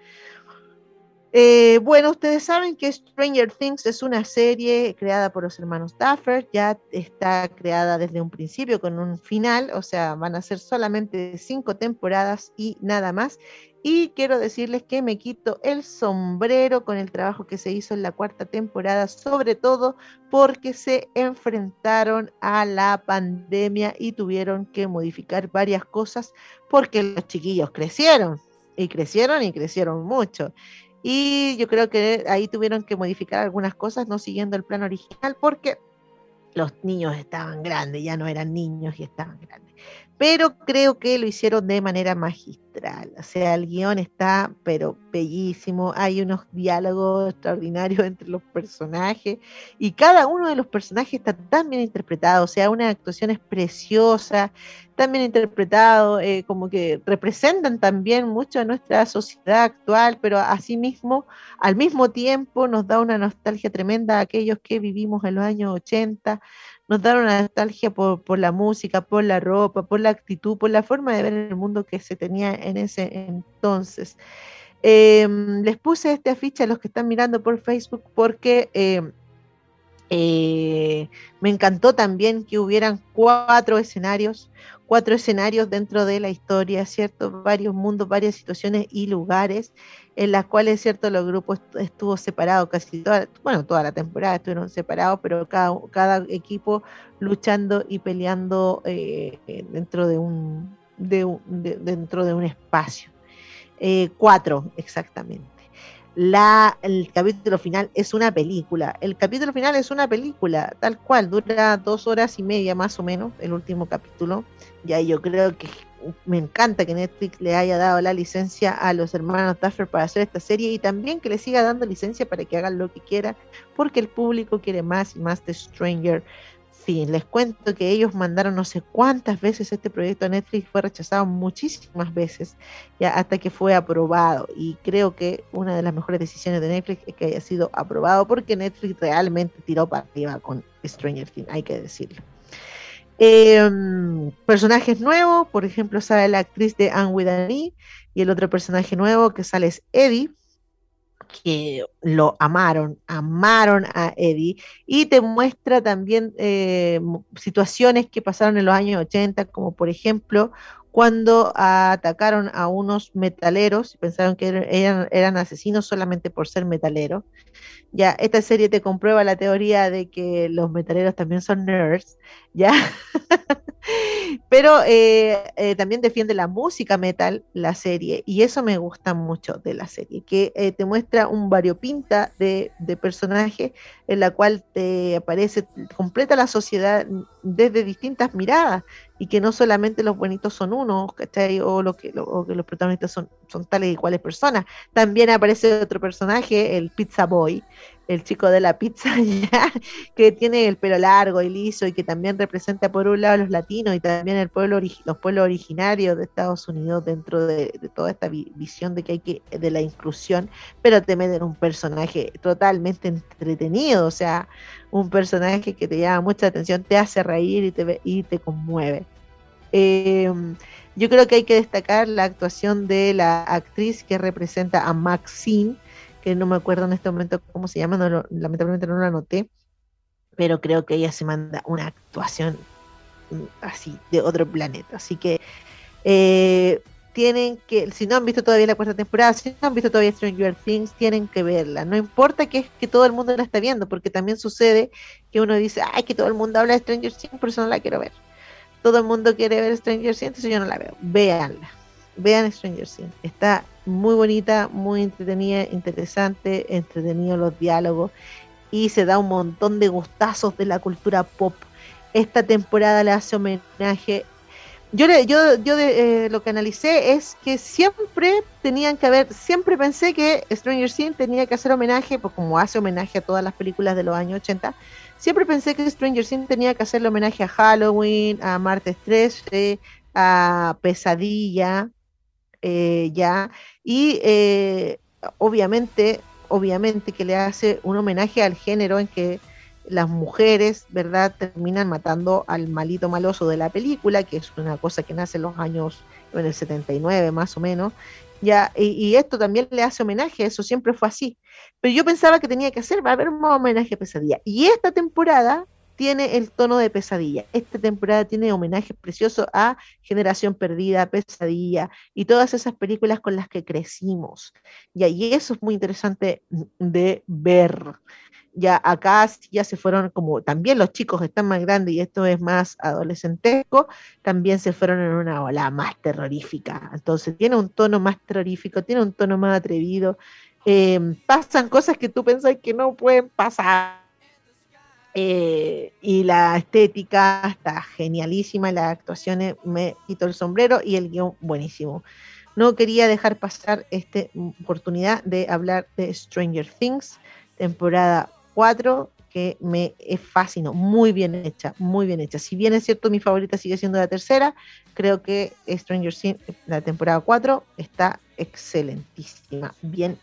Eh, bueno, ustedes saben que Stranger Things es una serie creada por los hermanos Duffer, ya está creada desde un principio con un final, o sea, van a ser solamente cinco temporadas y nada más. Y quiero decirles que me quito el sombrero con el trabajo que se hizo en la cuarta temporada, sobre todo porque se enfrentaron a la pandemia y tuvieron que modificar varias cosas porque los chiquillos crecieron y crecieron y crecieron mucho. Y yo creo que ahí tuvieron que modificar algunas cosas, no siguiendo el plan original, porque los niños estaban grandes, ya no eran niños y estaban grandes. Pero creo que lo hicieron de manera magistral. O sea, el guion está, pero bellísimo. Hay unos diálogos extraordinarios <laughs> entre los personajes y cada uno de los personajes está tan bien interpretado. O sea, una actuación es preciosa, también interpretado, eh, como que representan también mucho a nuestra sociedad actual, pero asimismo, al mismo tiempo nos da una nostalgia tremenda a aquellos que vivimos en los años 80, nos da una nostalgia por, por la música, por la ropa, por la actitud, por la forma de ver el mundo que se tenía en ese entonces. Em, les puse este afiche a los que están mirando por Facebook porque... Em, eh, me encantó también que hubieran cuatro escenarios, cuatro escenarios dentro de la historia, ¿cierto? Varios mundos, varias situaciones y lugares en las cuales, ¿cierto? Los grupos estuvo separado casi toda, bueno, toda la temporada estuvieron separados, pero cada, equipo luchando y peleando eh, dentro de un, dentro de un espacio. Eh, cuatro, exactamente la, el capítulo final es una película. El capítulo final es una película, tal cual, dura dos horas y media más o menos, el último capítulo. Ya yo creo que me encanta que Netflix le haya dado la licencia a los hermanos Duffer para hacer esta serie y también que le siga dando licencia para que hagan lo que quiera, porque el público quiere más y más de Stranger les cuento que ellos mandaron no sé cuántas veces este proyecto a Netflix, fue rechazado muchísimas veces, ya hasta que fue aprobado. Y creo que una de las mejores decisiones de Netflix es que haya sido aprobado, porque Netflix realmente tiró para arriba con Stranger Things, hay que decirlo. Em, personajes nuevos, por ejemplo, sale la actriz de Anne with y el otro personaje nuevo que sale es Eddie que lo amaron, amaron a Eddie, y te muestra también eh, situaciones que pasaron en los años 80, como por ejemplo cuando atacaron a unos metaleros, pensaron que eran, eran asesinos solamente por ser metaleros. Ya, esta serie te comprueba la teoría de que los metaleros también son nerds, ¿ya? <laughs> Pero eh, eh, también defiende la música metal, la serie, y eso me gusta mucho de la serie, que eh, te muestra un variopinta de, personajes en la cual te aparece, completa la sociedad desde distintas miradas, y que no solamente los bonitos son unos, ¿cachai? O, lo que, que los protagonistas son, son tales y cuales personas. También aparece otro personaje, el Pizza Boy, el chico de la pizza, <laughs> ya, que tiene el pelo largo y liso y que también representa por un lado a los latinos y también el pueblo los pueblos originarios de Estados Unidos dentro de, toda esta visión de que hay que, de la inclusión, pero te meten un personaje totalmente entretenido, o sea, un personaje que te llama mucha atención, te hace reír y te, y te conmueve. Em, yo creo que hay que destacar la actuación de la actriz que representa a Maxine, no me acuerdo en este momento cómo se llama, lamentablemente no lo anoté, pero creo que ella se manda una actuación mm, así de otro planeta. Así que eh, tienen que, si no han visto todavía la cuarta temporada, si no han visto todavía Stranger Things, tienen que verla. No importa que, es que todo el mundo la está viendo, porque también sucede que uno dice, ay, que todo el mundo habla de Stranger Things, por eso no la quiero ver. Todo el mundo quiere ver Stranger Things, entonces yo no la veo. Véanla. Vean Stranger Things. Está muy bonita, muy entretenida, interesante, entretenido los diálogos y se da un montón de gustazos de la cultura pop. Esta temporada le hace homenaje yo, yo, yo eh, lo que analicé es que siempre tenían que haber, siempre pensé que Stranger Things tenía que hacer homenaje, pues como hace homenaje a todas las películas de los años 80, siempre pensé que Stranger Things tenía que hacerle homenaje a Halloween, a Martes 13, a Pesadilla, eh, ya, y eh, obviamente, obviamente que le hace un homenaje al género en que las mujeres, ¿verdad?, terminan matando al malito maloso de la película, que es una cosa que nace en los años, en el 79 más o menos, ya, y, esto también le hace homenaje, eso siempre fue así. Pero yo pensaba que tenía que hacer, va a haber un homenaje a Pesadilla. Y esta temporada tiene el tono de Pesadilla. Esta temporada tiene homenajes preciosos a Generación Perdida, Pesadilla y todas esas películas con las que crecimos. y eso es muy interesante de ver ya acá ya se fueron como también los chicos están más grandes y esto es más adolescentesco, también se fueron en una ola más terrorífica. Entonces tiene un tono más terrorífico, tiene un tono más atrevido. Em, pasan cosas que tú pensás que no pueden pasar. Eh, y la estética está genialísima, las actuaciones me quito el sombrero y el guion buenísimo. No quería dejar pasar esta oportunidad de hablar de Stranger Things, temporada 4 que me fascinó, muy bien hecha, muy bien hecha. Si bien es cierto, mi favorita sigue siendo la tercera, creo que Stranger Things, la temporada 4, está excelentísima, bien.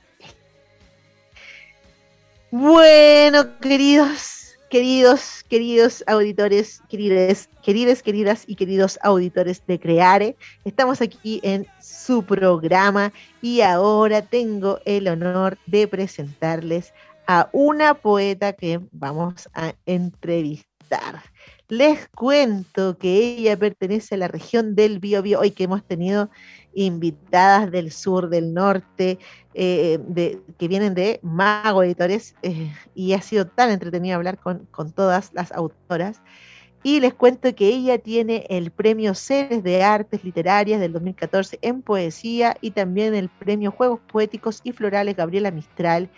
Bueno, queridos, queridos, queridos auditores, queridas, queridas, queridas y queridos auditores de Creare, estamos aquí en su programa y ahora tengo el honor de presentarles a una poeta que vamos a entrevistar. Les cuento que ella pertenece a la región del Biobío, hoy que hemos tenido invitadas del sur, del norte, eh, de, que vienen de Mago Editores, eh, y ha sido tan entretenido hablar con, con, todas las autoras. Y les cuento que ella tiene el premio Ceres de Artes Literarias del 2014 en poesía y también el premio Juegos Poéticos y Florales Gabriela Mistral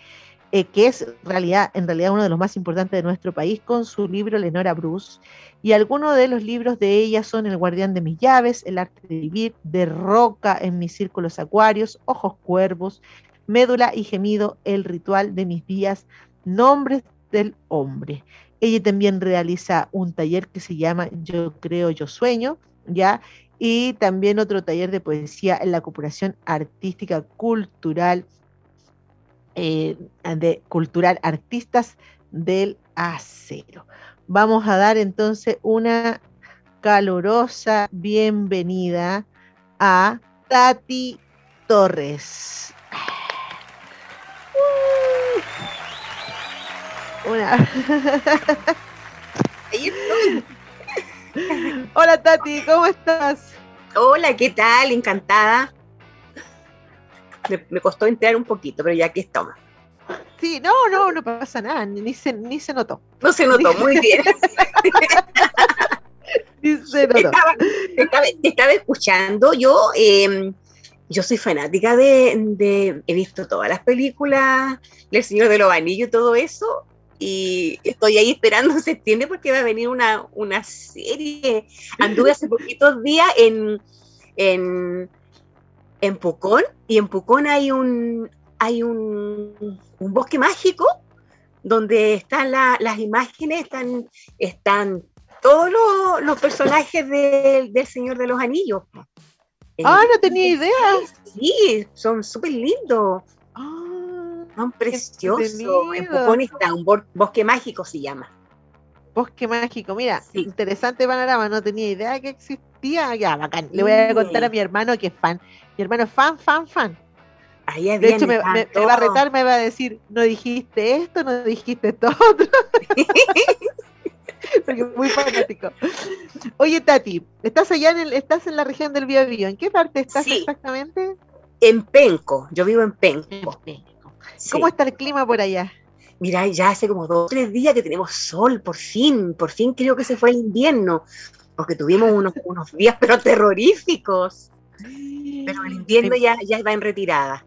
eh, que es realidad, en realidad uno de los más importantes de nuestro país, con su libro Lenora Bruce. Y algunos de los libros de ella son El guardián de mis llaves, El arte de vivir, De roca en mis círculos acuarios, Ojos cuervos, Médula y gemido, El ritual de mis días, Nombres del hombre. Ella también realiza un taller que se llama Yo creo, yo sueño, ¿ya? Y también otro taller de poesía en la cooperación artística cultural eh, de cultural Artistas del Acero. Vamos a dar entonces una calurosa bienvenida a Tati Torres. Una. <laughs> Hola Tati, ¿cómo estás? Hola, ¿qué tal? Encantada me, costó entrar un poquito, pero ya aquí estamos. Sí, no, no, no pasa nada, ni se, ni se notó. No se notó, muy bien. <laughs> ni se notó. Estaba, escuchando, yo, em, yo soy fanática de, he visto todas las películas, El Señor de los Anillos y todo eso, y estoy ahí esperando en septiembre porque va a venir una, una serie. Anduve hace poquitos días en, en en Pucón, y en Pucón hay un, hay un, bosque mágico donde están las imágenes, están, están todos los, personajes del Señor de los Anillos. Ah, no tenía idea. Sí, son súper lindos. Ah, son preciosos. En Pucón está un bosque mágico, se llama. Bosque mágico, mira, interesante panorama, no tenía idea que existía. Ya, bacán. Le voy a contar a mi hermano que es fan. Mi hermano fan, fan, fan. de hecho, me, va a retar, me va a decir, no dijiste esto, no dijiste esto <laughs> otro. <laughs> porque es muy fanático. Oye, Tati, estás allá en el, estás en la región del Biobío. ¿En qué parte estás exactamente? En Penco, yo vivo en Penco. ¿Cómo está el clima por allá? Mira, ya hace como dos o tres días que tenemos sol, por fin, por fin creo que se fue el invierno, porque tuvimos unos, unos días <laughs> pero terroríficos. Pero el invierno ya, ya va en retirada.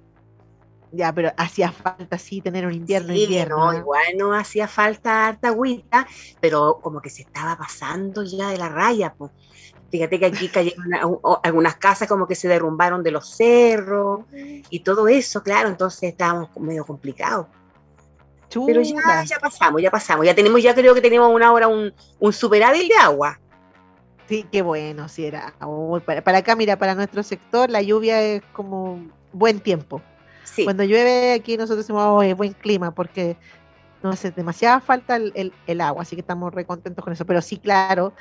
Ya, pero hacía falta sí tener un invierno, sí, invierno. No, igual no hacía falta harta agüita, pero como que se estaba pasando ya de la raya, pues. Fíjate que aquí cayeron algunas casas como que se derrumbaron de los cerros y todo eso, claro, entonces estábamos medio complicados. Pero ya, ya pasamos, ya pasamos, ya tenemos, ya creo que tenemos una hora un, un superávit de agua. Sí, qué bueno, sí era. para, para, acá, mira, para nuestro sector la lluvia es como buen tiempo. Cuando llueve aquí nosotros decimos, oh, buen clima, porque no hace demasiada falta el, el, agua, así que estamos re contentos con eso. Pero sí, claro,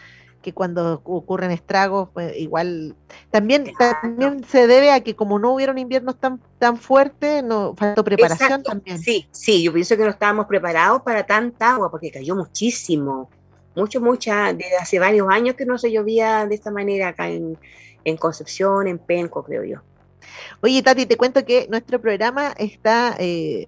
que cuando ocurren estragos, pues igual también, también se debe a que como no hubieron inviernos tan, tan fuertes, no faltó preparación también. Sí, sí, yo pienso que no estábamos preparados para tanta agua, porque cayó muchísimo, mucho, mucha, desde hace varios años que no se llovía de esta manera acá en, en Concepción, en Penco, creo yo. Oye, Tati, te cuento que nuestro programa está, eh,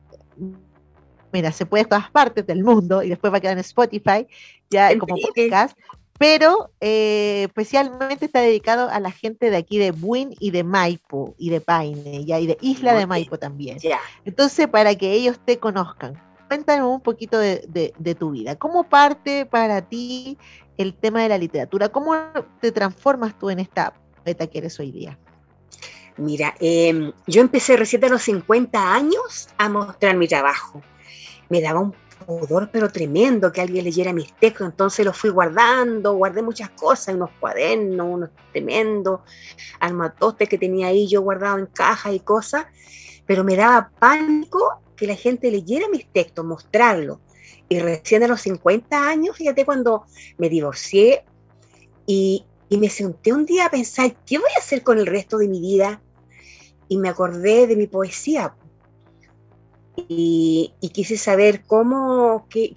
mira, se puede en todas partes del mundo y después va a quedar en Spotify, ya como podcast, pero eh, especialmente está dedicado a la gente de aquí de Buin y de Maipo y de Paine, ya, y de Isla de Maipo también. Entonces, para que ellos te conozcan, cuéntanos un poquito de, de tu vida. ¿Cómo parte para ti el tema de la literatura? ¿Cómo te transformas tú en esta poeta que eres hoy día? Mira, em, yo empecé recién a los 50 años a mostrar mi trabajo. Me daba un pudor, pero tremendo, que alguien leyera mis textos, entonces los fui guardando, guardé muchas cosas, unos cuadernos, unos tremendos armatostes que tenía ahí yo guardado en cajas y cosas, pero me daba pánico que la gente leyera mis textos, mostrarlo. Y recién a los 50 años, fíjate cuando me divorcié y, y me senté un día a pensar, ¿qué voy a hacer con el resto de mi vida? y me acordé de mi poesía. Y, quise saber cómo, qué,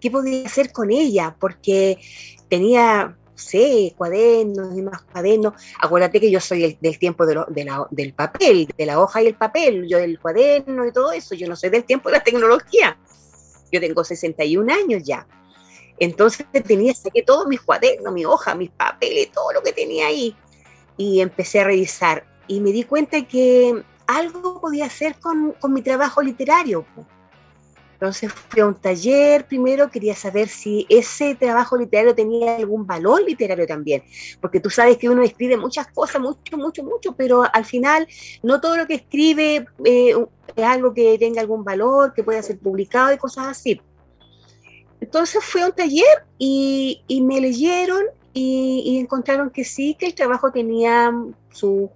qué, podía hacer con ella, porque tenía, sé, cuadernos y más cuadernos. Acuérdate que yo soy del tiempo de del papel, de la hoja y el papel, yo del cuaderno y todo eso, yo no soy del tiempo de la tecnología. Yo tengo 61 años ya. Entonces tenía, saqué todos mis cuadernos, mi hoja, mis papeles, todo lo que tenía ahí. Y empecé a revisar y me di cuenta que algo podía hacer con, con mi trabajo literario. Entonces fui a un taller, primero quería saber si ese trabajo literario tenía algún valor literario también, porque tú sabes que uno escribe muchas cosas, mucho, mucho, mucho, pero al final no todo lo que escribe eh, es algo que tenga algún valor, que pueda ser publicado y cosas así. Entonces fui a un taller y, y me leyeron y, y, encontraron que sí, que el trabajo tenía su,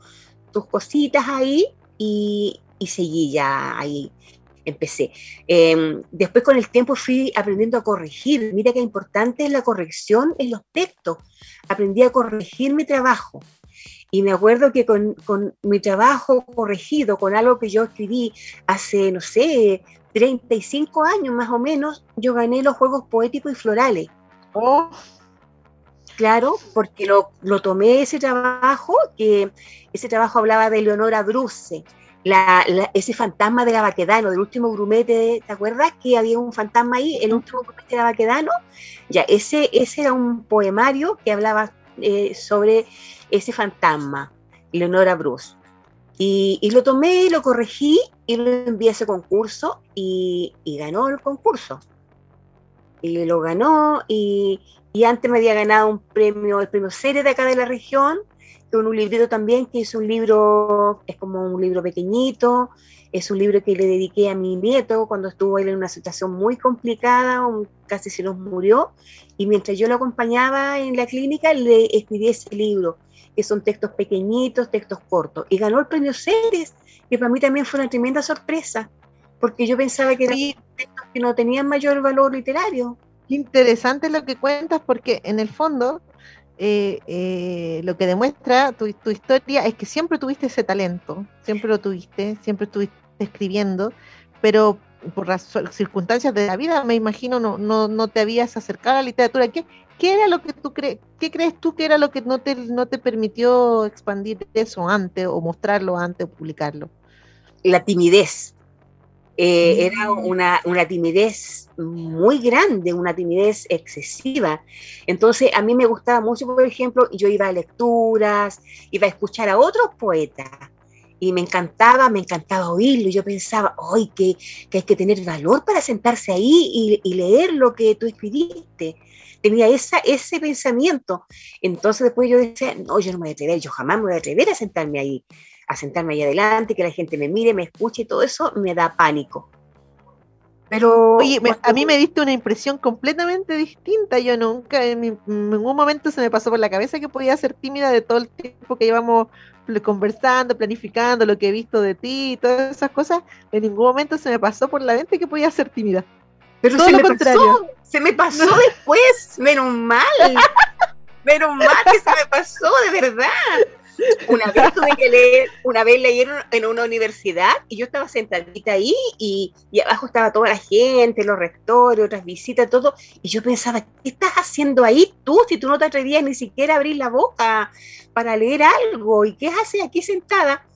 tus cositas ahí y, seguí ya ahí empecé. Em, después con el tiempo fui aprendiendo a corregir. Mira qué importante es la corrección en los textos. Aprendí a corregir mi trabajo. Y me acuerdo que con, mi trabajo corregido, con algo que yo escribí hace, no sé, 35 años más o menos, yo gané los Juegos Poéticos y Florales. Oh. Claro, porque lo, lo tomé ese trabajo, que ese trabajo hablaba de Leonora Bruce, la, ese fantasma de la Baquedano, del último grumete, ¿te acuerdas que había un fantasma ahí, el último grumete de la Baquedano? Ya, ese, ese era un poemario que hablaba eh, sobre ese fantasma, Leonora Bruce. Y, y, lo tomé, lo corregí y lo envié a ese concurso y, y ganó el concurso. Y lo ganó y, y antes me había ganado un premio, el premio serie de acá de la región, con un librito también, que es un libro, es como un libro pequeñito, es un libro que le dediqué a mi nieto cuando estuvo él en una situación muy complicada, casi se nos murió, y mientras yo lo acompañaba en la clínica, le escribí ese libro, que son textos pequeñitos, textos cortos, y ganó el premio Ceres, que para mí también fue una tremenda sorpresa, porque yo pensaba que eran textos que no tenían mayor valor literario. Interesante lo que cuentas porque en el fondo eh, eh, lo que demuestra tu, historia es que siempre tuviste ese talento, siempre lo tuviste, siempre estuviste escribiendo, pero por las circunstancias de la vida, me imagino, no, no, no te habías acercado a la literatura. ¿Qué, qué era lo que tú crees, qué crees tú que era lo que no te, no te permitió expandir eso antes o mostrarlo antes o publicarlo? La timidez. Eh, era mm. una, una, timidez muy grande, una timidez excesiva. Entonces, a mí me gustaba mucho, por ejemplo, yo iba a lecturas, iba a escuchar a otros poetas y me encantaba, me encantaba oírlo. Y yo pensaba, ¡ay, que, que, hay que tener valor para sentarse ahí y, y, leer lo que tú escribiste! Tenía esa, ese pensamiento. Entonces después yo decía, no, yo no me voy a atrever, yo jamás me voy a atrever a sentarme ahí, a sentarme ahí adelante, que la gente me mire, me escuche, y todo eso me da pánico. Pero Oye, a mí me diste una impresión completamente distinta. Yo nunca, en, en, ningún momento se me pasó por la cabeza que podía ser tímida de todo el tiempo que llevamos conversando, planificando lo que he visto de ti y todas esas cosas, en ningún momento se me pasó por la mente que podía ser tímida. Pero Todo se, me pasó, se me pasó después, menos mal. <laughs> menos mal que se me pasó, de verdad. Una vez tuve que leer, una vez leí en una universidad y yo estaba sentadita ahí y, y, abajo estaba toda la gente, los rectores, otras visitas, todo. Y yo pensaba, ¿qué estás haciendo ahí tú si tú no te atrevías ni siquiera a abrir la boca para leer algo? ¿Y qué haces aquí sentada?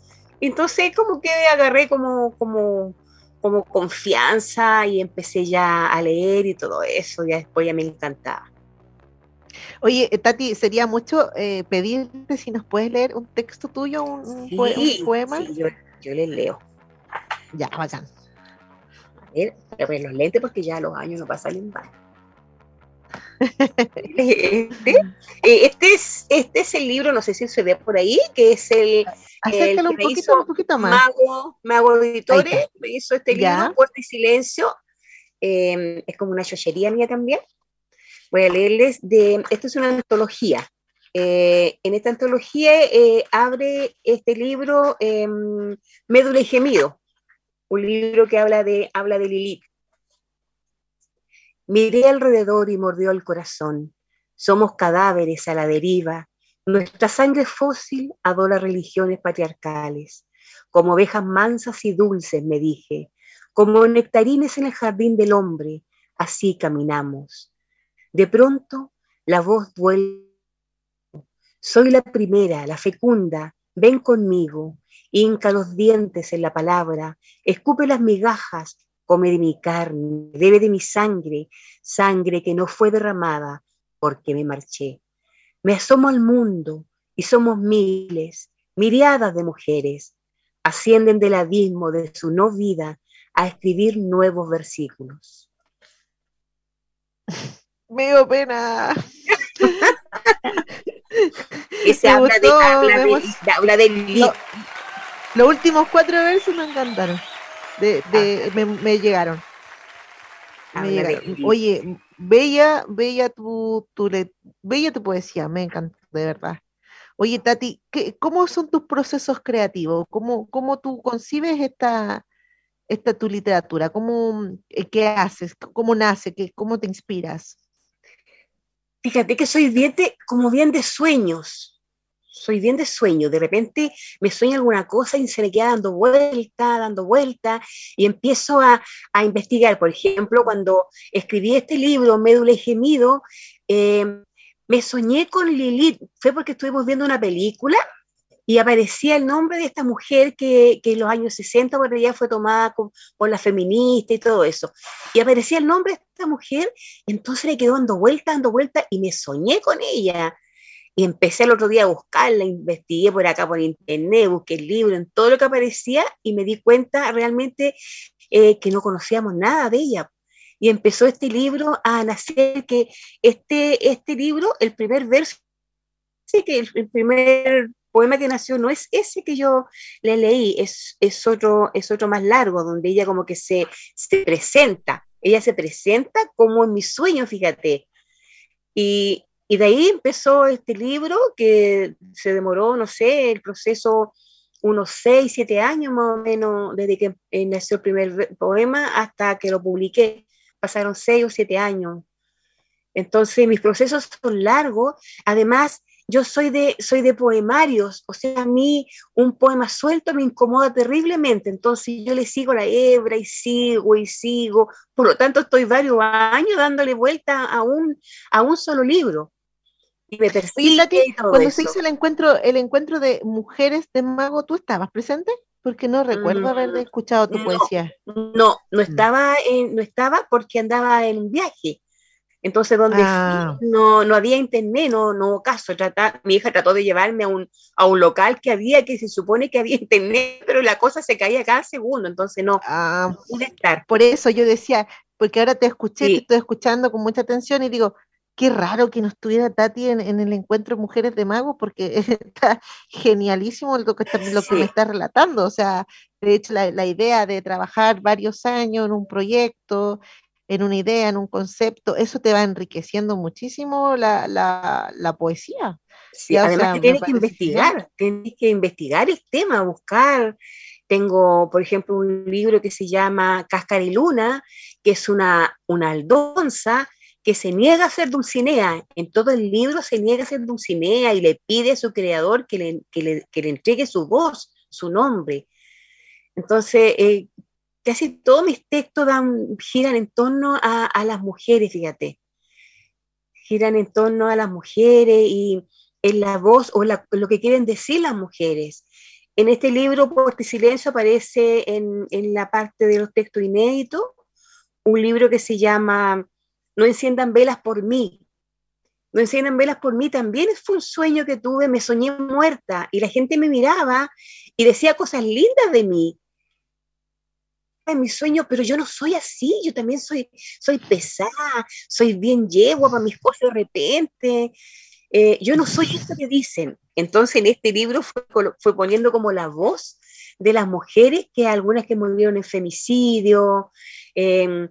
Entonces como que agarré como, como, como confianza y empecé ya a leer y todo eso. Ya después ya me encantaba. Oye, eh, Tati, sería mucho eh, pedirte si nos puedes leer un texto tuyo, un, sí, un poema. Sí, yo, yo les leo. Ya, bacán. A ver, poner los lentes porque ya los años no pasan en vano. <laughs> Este, eh, este, es, este es el libro, no sé si se ve por ahí, que es el, el un, poquito, un poquito más. Mago, Mago Editores, me hizo este libro, Puerta y Silencio. Eh, es como una chochería mía también. Voy a leerles de, esto es una antología. Eh, en esta antología eh, abre este libro eh, Médula y Gemido, un libro que habla de, habla de Lilith. Miré alrededor y mordió el corazón. Somos cadáveres a la deriva. Nuestra sangre fósil adora religiones patriarcales. Como ovejas mansas y dulces, me dije. Como nectarines en el jardín del hombre, así caminamos de pronto la voz vuelve. Soy la primera, la fecunda, ven conmigo, hinca los dientes en la palabra, escupe las migajas, come de mi carne, bebe de mi sangre, sangre que no fue derramada porque me marché. Me asomo al mundo y somos miles, miriadas de mujeres, ascienden del abismo de su no vida a escribir nuevos versículos. <laughs> me dio pena. <laughs> Ese habla, de, habla, de, habla de, Los últimos cuatro versos me encantaron. De, de, ah. me, me, llegaron. Me llegaron. Oye, bella, bella tu, tu, bella tu poesía, me encanta, de verdad. Oye, Tati, ¿qué, ¿cómo son tus procesos creativos? ¿Cómo, cómo tú concibes esta, esta tu literatura? ¿Cómo, eh, ¿Qué haces? ¿Cómo nace? ¿Qué, ¿Cómo te inspiras? Fíjate que soy bien de, como bien de sueños. Soy bien de sueño. De repente me sueño alguna cosa y se me queda dando vuelta, dando vuelta, y empiezo a, a investigar. Por ejemplo, cuando escribí este libro, Médula y Gemido, eh, me soñé con Lilith. Fue porque estuvimos viendo una película y aparecía el nombre de esta mujer que, que en los años 60 por ella fue tomada con, por la feminista y todo eso. Y aparecía el nombre de esta mujer, entonces le quedó dando vuelta, dando vuelta, y me soñé con ella. Y empecé el otro día a buscarla, investigué por acá por internet, busqué el libro, en todo lo que aparecía, y me di cuenta realmente eh, que no conocíamos nada de ella. Y empezó este libro a nacer, que este, este libro, el primer verso, que el primer poema que nació no es ese que yo le leí, es, es, otro, es otro más largo, donde ella como que se, se presenta, ella se presenta como en mi sueño, fíjate. Y, y de ahí empezó este libro que se demoró, no sé, el proceso unos seis, siete años más o menos desde que eh, nació el primer poema hasta que lo publiqué. Pasaron seis o siete años. Entonces mis procesos son largos. Además, yo soy de, soy de poemarios, o sea, a mí un poema suelto me incomoda terriblemente, entonces yo le sigo la hebra y sigo y sigo, por lo tanto estoy varios años dándole vuelta a un, a un solo libro. Y me persigue cuando se hizo el encuentro, el encuentro de mujeres de mago, ¿tú estabas presente? Porque no recuerdo haber mm, escuchado tu poesía. No, no mm. estaba, no estaba porque andaba en un viaje. Entonces, donde ah. no, no había internet, no, no hubo caso. mi hija trató de llevarme a un, a un local que había, que se supone que había <laughs> internet, pero la cosa se caía cada segundo, entonces no, ah, pude estar. Por eso yo decía, porque ahora te escuché, te estoy escuchando con mucha atención y digo, qué raro que no estuviera Tati en, el encuentro de Mujeres de Magos, porque <laughs> está genialísimo lo que, lo que me está relatando. O sea, de hecho, la, la, idea de trabajar varios años en un proyecto, en una idea, en un concepto, eso te va enriqueciendo muchísimo la, la, poesía. Sí, además tienes que investigar, tienes que investigar el tema, buscar. Tengo, por ejemplo, un libro que se llama Cáscara y Luna, que es una, una aldonza que se niega a ser Dulcinea. En todo el libro se niega a ser Dulcinea y le pide a su creador que le, que le, que le entregue su voz, su nombre. Entonces, eh, casi todos mis textos dan, giran en torno a, las mujeres, fíjate. Giran en torno a las mujeres y en la voz o lo que quieren decir las mujeres. En este libro, Por silencio, aparece en, en la parte de los textos inéditos un libro que se llama No enciendan velas por mí. No enciendan velas por mí también fue un sueño que tuve, me soñé muerta y la gente me miraba y decía cosas lindas de mí en mi sueño, pero yo no soy así, yo también soy, soy pesada, soy bien yegua para mis cosas de repente, eh, yo no soy eso que dicen. Entonces en este libro fue, fue, poniendo como la voz de las mujeres, que algunas que murieron en femicidio, em,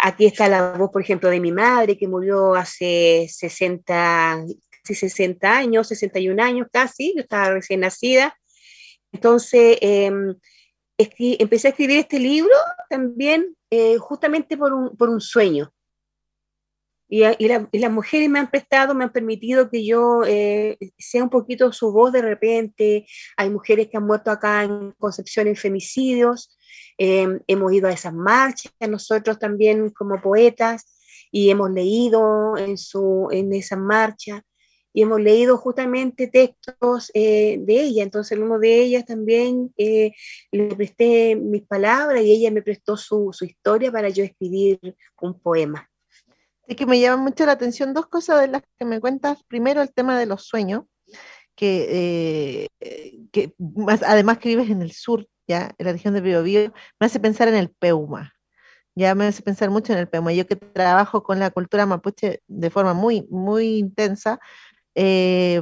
aquí está la voz, por ejemplo, de mi madre, que murió hace 60, 60 años, 61 años casi, yo estaba recién nacida. Entonces, em, empecé a escribir este libro también eh, justamente por un, por un, sueño. Y, y, las mujeres me han prestado, me han permitido que yo eh, sea un poquito su voz de repente. Hay mujeres que han muerto acá en Concepción en femicidios. Eh, hemos ido a esas marchas, nosotros también como poetas, y hemos leído en, su, en esas marchas y hemos leído justamente textos eh, de ella. Entonces, en uno de ellas también eh, le presté mis palabras y ella me prestó su, su, historia para yo escribir un poema. Es que me llama mucho la atención dos cosas de las que me cuentas. Primero, el tema de los sueños, que, eh, que más, además que vives en el sur, ya, en la región de Biobío, me hace pensar en el Peuma ya me hace pensar mucho en el Peuma. Yo que trabajo con la cultura mapuche de forma muy, muy intensa, eh,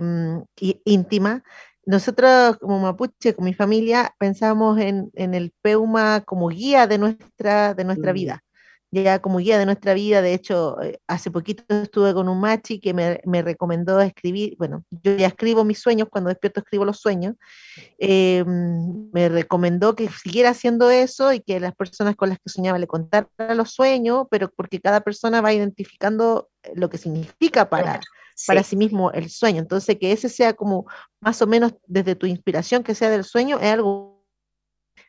íntima. Nosotros como mapuche, con mi familia, pensamos en, en, el Peuma como guía de nuestra, de nuestra mm. vida, ya como guía de nuestra vida. De hecho, eh, hace poquito estuve con un machi que me, me recomendó escribir, bueno, yo ya escribo mis sueños, cuando despierto escribo los sueños, eh, me recomendó que siguiera haciendo eso y que las personas con las que soñaba le contara los sueños, pero porque cada persona va identificando lo que significa para para sí mismo el sueño. Entonces, que ese sea como más o menos desde tu inspiración, que sea del sueño, es algo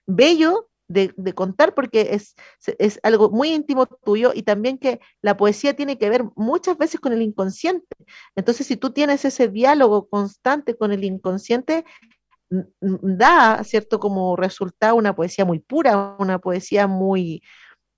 bello de, contar porque es, es, algo muy íntimo tuyo y también que la poesía tiene que ver muchas veces con el inconsciente. Entonces, si tú tienes ese diálogo constante con el inconsciente, da, ¿cierto? Como resultado una poesía muy pura, una poesía muy,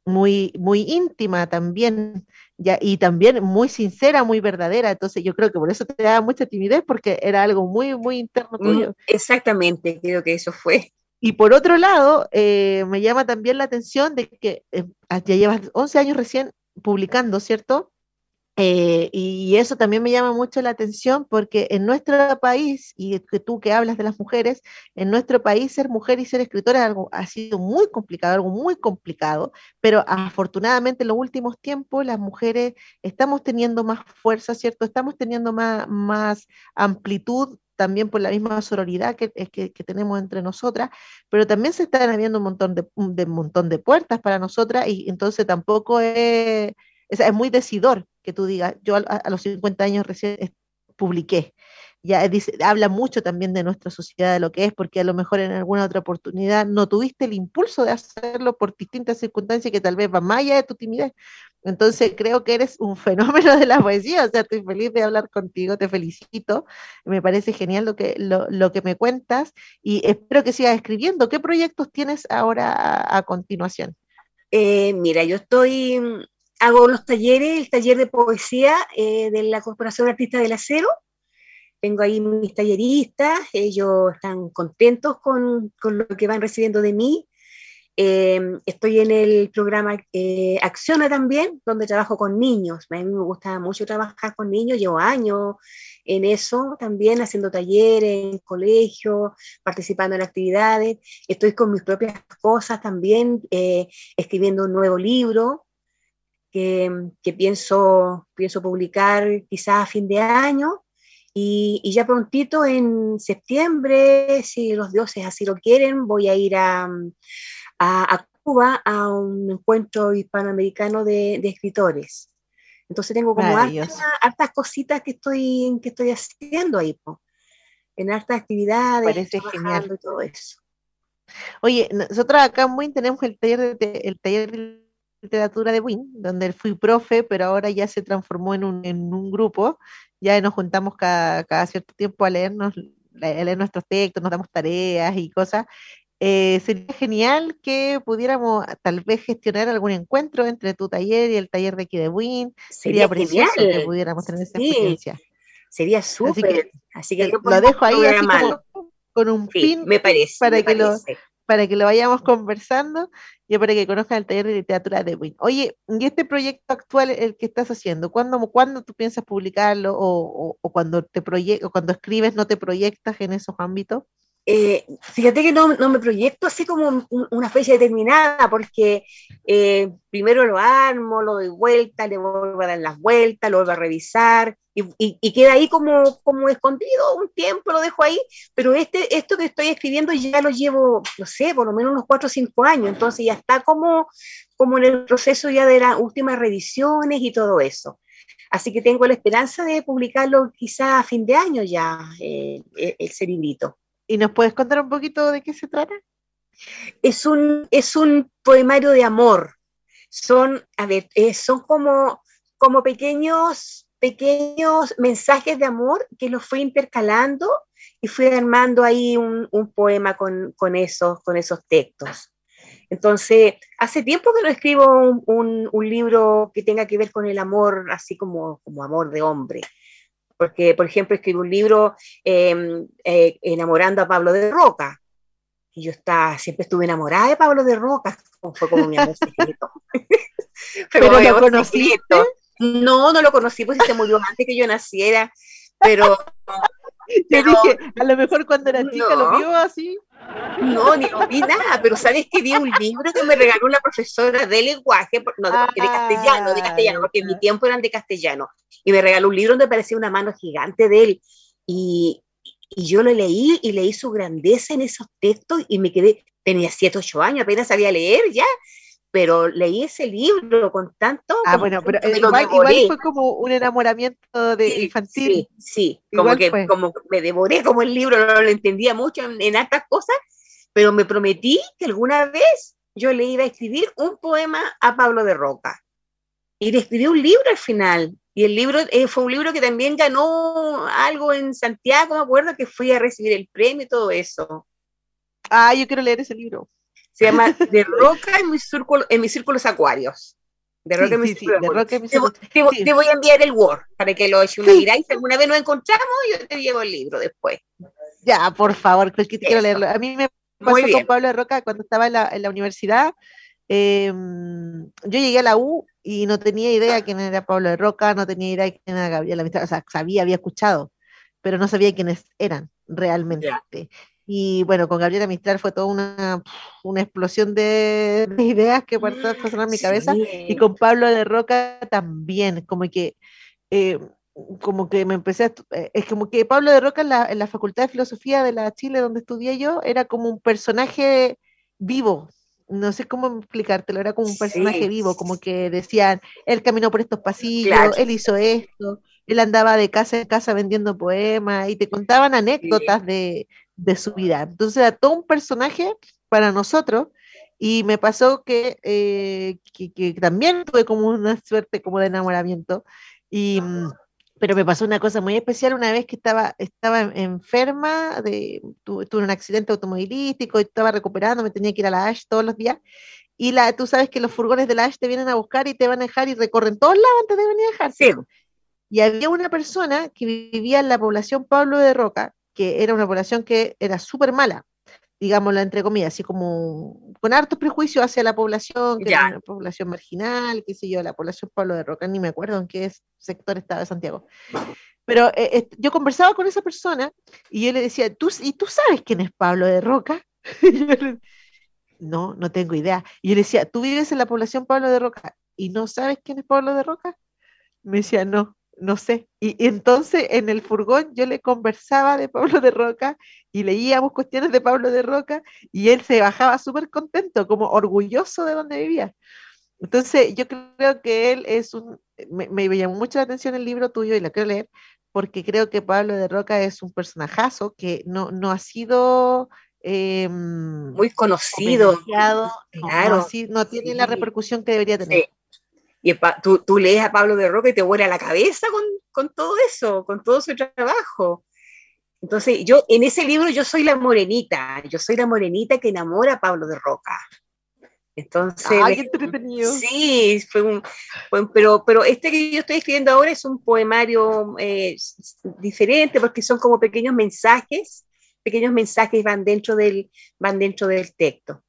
muy, muy íntima también, ya, y también muy sincera, muy verdadera. Entonces yo creo que por eso te da mucha timidez, porque era algo muy, muy interno mm, tuyo. Exactamente, creo que eso fue. Y por otro lado, eh, me llama también la atención de que eh, ya llevas 11 años recién publicando, ¿cierto? Eh, y eso también me llama mucho la atención porque en nuestro país, y que tú que hablas de las mujeres, en nuestro país ser mujer y ser escritora algo, ha sido muy complicado, algo muy complicado, pero afortunadamente en los últimos tiempos las mujeres estamos teniendo más fuerza, ¿cierto? Estamos teniendo más, más amplitud también por la misma sororidad que, que, que, tenemos entre nosotras, pero también se están abriendo un montón de, de, montón de puertas para nosotras y entonces tampoco es, es, es muy decidor que tú digas, yo a, los 50 años recién publiqué. ya dice, habla mucho también de nuestra sociedad, de lo que es, porque a lo mejor en alguna otra oportunidad no tuviste el impulso de hacerlo por distintas circunstancias que tal vez van más allá de tu timidez. Entonces creo que eres un <laughs> fenómeno de la poesía, o sea, estoy feliz de hablar contigo, te felicito, me parece genial lo que, lo, que me cuentas y espero que sigas escribiendo. ¿Qué proyectos tienes ahora a, continuación? Eh, mira, yo estoy, hago los talleres, el taller de poesía eh, de la Corporación Artista del Acero, tengo ahí mis talleristas, ellos están contentos con, con lo que van recibiendo de mí. Eh, estoy en el programa eh, Acciona también, donde trabajo con niños. A mí me gusta mucho trabajar con niños, llevo años en eso también, haciendo talleres en colegio, participando en actividades. Estoy con mis propias cosas también, eh, escribiendo un nuevo libro que, que, pienso, pienso publicar quizás a fin de año. Y, ya prontito en septiembre, si los dioses así lo quieren, voy a ir a, a, Cuba a un encuentro hispanoamericano de, de escritores. Entonces tengo como hartas, cositas que estoy, que estoy haciendo ahí, en hartas actividades, Parece genial. y todo eso. Oye, nosotros acá en Win tenemos el taller de, el taller de literatura de Win, donde fui profe, pero ahora ya se transformó en un, en un grupo ya nos juntamos cada, cierto tiempo a leernos, a leer nuestros textos, nos damos tareas y cosas. Eh, sería genial que pudiéramos tal vez gestionar algún encuentro entre tu taller y el taller de aquí de Win. Sería, precioso que pudiéramos tener esa experiencia. Sería súper. Así que, lo dejo ahí con un pin me parece, para que lo para que lo vayamos conversando y para que conozcan el taller de literatura de Win. Oye, ¿y este proyecto actual, el que estás haciendo, cuándo, cuándo tú piensas publicarlo o, cuando, te o cuando escribes no te proyectas en esos ámbitos? Eh, fíjate que no, no, me proyecto así como una fecha determinada, porque eh, primero lo armo, lo doy vuelta, le vuelvo a dar las vueltas, lo vuelvo a revisar y, y, queda ahí como, como escondido un tiempo, lo dejo ahí, pero este, esto que estoy escribiendo ya lo llevo, no sé, por lo menos unos cuatro o cinco años, entonces ya está como, como en el proceso ya de las últimas revisiones y todo eso. Así que tengo la esperanza de publicarlo quizá a fin de año ya, eh, el, el cerebrito. ¿Y nos puedes contar un poquito de qué se trata? Es un, es un poemario de amor. Son, a ver, eh, son como, como pequeños, pequeños mensajes de amor que los fui intercalando y fui armando ahí un, un poema con, con, esos, con esos textos. Entonces, hace tiempo que no escribo un, un, un, libro que tenga que ver con el amor, así como, como amor de hombre porque, por ejemplo, escribí un libro em, eh, enamorando a Pablo de Roca, y yo estaba, siempre estuve enamorada de Pablo de Roca, fue como mi amor secreto. <laughs> pero lo conociste? No, no lo conocí, pues se murió antes que yo naciera, pero... <laughs> Yo dije, a lo mejor cuando era chica lo vio así. No, ni vi nada, pero sabes que vi un libro que me regaló una profesora de lenguaje, no, de, de castellano, de castellano, porque en mi tiempo eran de castellano, y me regaló un libro donde parecía una mano gigante de él, y, y yo lo leí y leí su grandeza en esos textos y me quedé, tenía 7, 8 años, apenas sabía leer ya, pero leí ese libro con tanto... Ah, bueno, pero igual, fue como un enamoramiento de infantil. Sí, sí, como que como me devoré como el libro, no lo entendía mucho en, en estas cosas, pero me prometí que alguna vez yo le iba a escribir un poema a Pablo de Roca. Y le escribí un libro al final. Y el libro eh, fue un libro que también ganó algo en Santiago, me acuerdo que fui a recibir el premio y todo eso. Ah, yo quiero leer ese libro. Se llama <laughs> De Roca en mis, círculos, en mis círculos acuarios. De Roca, en mis círculos. te, voy a enviar el Word para que lo una Si alguna vez nos encontramos, yo te llevo el libro después. Ya, por favor, que quiero leerlo. A mí me pasó con Pablo de Roca cuando estaba en la, en la universidad. Em, yo llegué a la U y no tenía idea quién era Pablo de Roca, no tenía idea quién era Gabriela Mistral, o sea, sabía, había escuchado, pero no sabía quiénes eran realmente. Y bueno, con Gabriela Mistral fue toda una, una explosión de, ideas que pasaron en mi cabeza. Y con Pablo de Roca también, como que, eh, como que me empecé a. Eh, es como que Pablo de Roca en la, en la Facultad de Filosofía de la Chile, donde estudié yo, era como un personaje vivo. No sé cómo explicártelo, era como un personaje vivo, como que decían, él caminó por estos pasillos, él hizo esto, él andaba de casa en casa vendiendo poemas y te contaban anécdotas de, de, su vida. Entonces era todo un personaje para nosotros y me pasó que, eh, que, también tuve como una suerte como de enamoramiento. Y, mm, pero me pasó una cosa muy especial una vez que estaba, estaba enferma, de, tuve, un accidente automovilístico y estaba recuperando, me tenía que ir a la Ash todos los días. Y la, tú sabes que los furgones de la Ash te vienen a buscar y te van a dejar y recorren todos lados antes de venir a dejar. Sí. Y había una persona que vivía en la población Pablo de Roca, que era una población que era súper mala, digámoslo entre comillas, así como con hartos prejuicios hacia la población, que era una población marginal, qué sé yo, la población Pablo de Roca, ni me acuerdo en qué sector estaba de Santiago. Pero eh, yo conversaba con esa persona y yo le decía, ¿Tú, ¿y tú sabes quién es Pablo de Roca? <laughs> no, no tengo idea. Y yo le decía, ¿tú vives en la población Pablo de Roca y no sabes quién es Pablo de Roca? Me decía, no no sé. Y, entonces en el furgón yo le conversaba de Pablo de Roca y leíamos cuestiones de Pablo de Roca y él se bajaba súper contento, como orgulloso de donde vivía. Entonces yo creo que él es un, me, me llamó mucho la atención el libro tuyo y lo quiero leer porque creo que Pablo de Roca es un personajazo que no, no ha sido em, muy conocido. Claro, no, no, tiene la repercusión que debería tener. Y tú, tú, lees a Pablo de Roca y te vuela la cabeza con, con, todo eso, con todo su trabajo. Entonces, yo en ese libro yo soy la morenita, yo soy la morenita que enamora a Pablo de Roca. Entonces, ¡Ay, qué entretenido! Sí, fue un, pero, pero este que yo estoy escribiendo ahora es un poemario eh, diferente porque son como pequeños mensajes, pequeños mensajes van dentro del, van dentro del texto.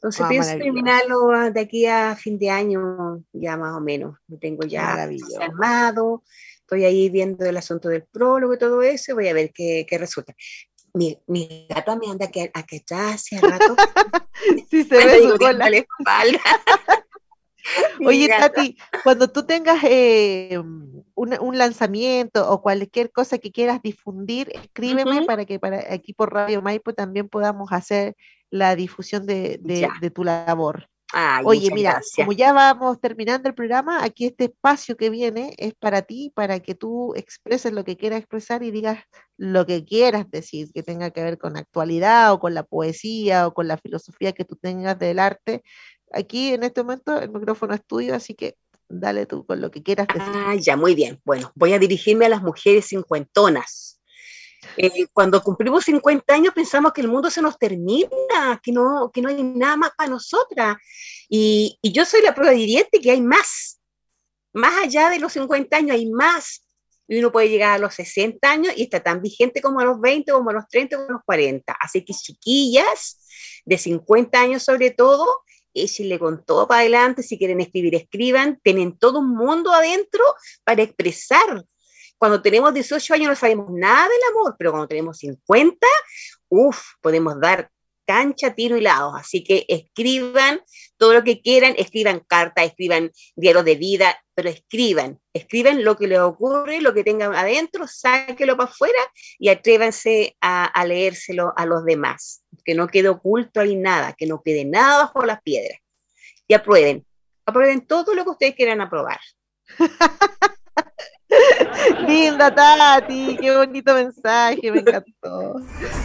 Entonces ah, pienso terminarlo de aquí a fin de año, ya más o menos. Lo tengo ya armado, estoy ahí viendo el asunto del prólogo y todo eso, y voy a ver qué, qué resulta. Mi, mi, gata me anda aquí, aquí atrás hace rato. <laughs> sí, se <laughs> ve su cola. la <laughs> espalda. Oye, Tati, cuando tú tengas eh, un, un, lanzamiento o cualquier cosa que quieras difundir, escríbeme para que para aquí por Radio Maipo también podamos hacer la difusión de, de, tu labor. Oye, mira, como ya vamos terminando el programa, aquí este espacio que viene es para ti, para que tú expreses lo que quieras expresar y digas lo que quieras decir, que tenga que ver con actualidad o con la poesía o con la filosofía que tú tengas del arte. Aquí en este momento el micrófono es tuyo, así que dale tú con lo que quieras decir. Ah, ya, muy bien. Bueno, voy a dirigirme a las mujeres cincuentonas eh, cuando cumplimos 50 años pensamos que el mundo se nos termina, que no, que no hay nada más para nosotras. Y, y yo soy la prueba viviente que hay más. Más allá de los 50 años hay más. Y uno puede llegar a los 60 años y está tan vigente como a los 20, como a los 30, como a los 40. Así que chiquillas de 50 años sobre todo, échenle con todo para adelante. Si quieren escribir, escriban. Tienen todo un mundo adentro para expresar cuando tenemos 18 años no sabemos nada del amor, pero cuando tenemos 50, uff, podemos dar cancha, tiro y lados. Así que escriban todo lo que quieran, escriban cartas, escriban diarios de vida, pero escriban, escriban lo que les ocurre, lo que tengan adentro, sáquelo para afuera y atrévanse a, a leérselo a los demás. Que no quede oculto ahí nada, que no quede nada bajo las piedras. Y aprueben, aprueben todo lo que ustedes quieran aprobar. <laughs> <laughs> Linda Tati, qué bonito mensaje, me encantó.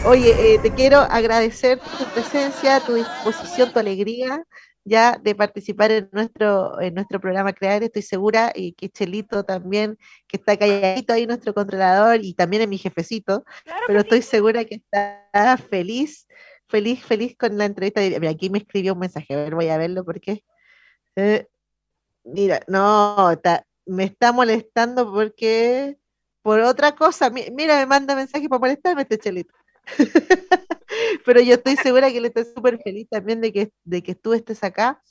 Oye, eh, te quiero agradecer tu presencia, tu disposición, tu alegría ya de participar en nuestro, en nuestro programa Crear, estoy segura, y que Chelito también, que está calladito ahí, nuestro controlador, y también es mi jefecito, pero estoy segura que está feliz, feliz, feliz con la entrevista. Mira, aquí me escribió un mensaje, a ver, voy a verlo porque... Eh, mira, no, está, me está molestando porque por otra cosa, mira, me manda mensaje para molestarme este chelito. <laughs> Pero yo estoy segura que él está súper feliz también de que, de que tú estés acá.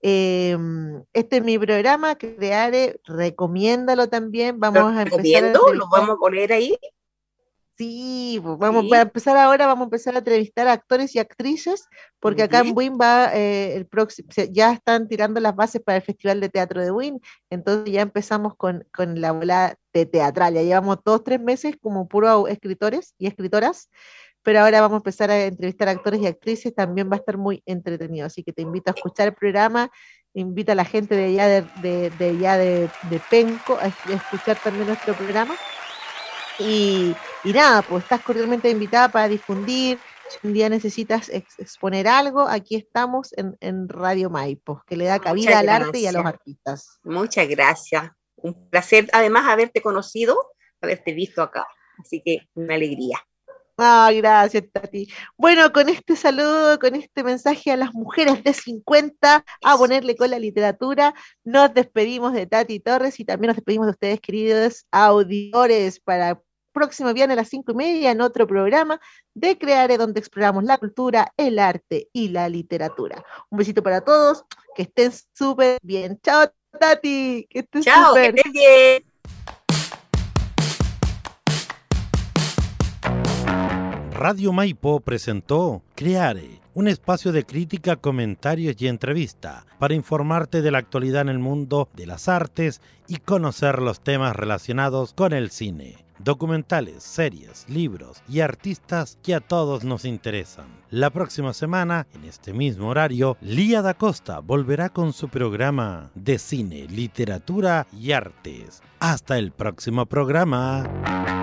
Em, este es mi programa, Creare, recomiéndalo también. Vamos a empezar. ¿Lo vamos a poner ahí? Sí, vamos a empezar ahora, vamos a empezar a entrevistar a actores y actrices, porque acá en Win va eh, el próximo, ya están tirando las bases para el Festival de Teatro de Win, entonces ya empezamos con, con la bola de teatral, ya llevamos dos, tres meses como puro escritores y escritoras, pero ahora vamos a empezar a entrevistar a actores y actrices, también va a estar muy entretenido, así que te invito a escuchar el programa invito a la gente de allá de, de, allá de, Penco a, escuchar también nuestro programa. Y, nada, pues estás cordialmente invitada para difundir. Si un día necesitas exponer algo, aquí estamos en, Radio Maipo, que le da cabida al arte y a los artistas. Muchas gracias. Un placer, además, haberte conocido, haberte visto acá. Así que una alegría. Ah, gracias, Tati. Bueno, con este saludo, con este mensaje a las mujeres de 50 a ponerle con la literatura, nos despedimos de Tati Torres y también nos despedimos de ustedes, queridos auditores, para próximo viernes a las cinco y media en otro programa de Creare, donde exploramos la cultura, el arte y la literatura. Un besito para todos, que estén súper bien. Chao, Tati, que estén súper bien. Radio Maipo presentó Creare, un espacio de crítica, comentarios y entrevista para informarte de la actualidad en el mundo de las artes y conocer los temas relacionados con el cine, documentales, series, libros y artistas que a todos nos interesan. La próxima semana, en este mismo horario, Lía da Costa volverá con su programa de cine, literatura y artes. Hasta el próximo programa.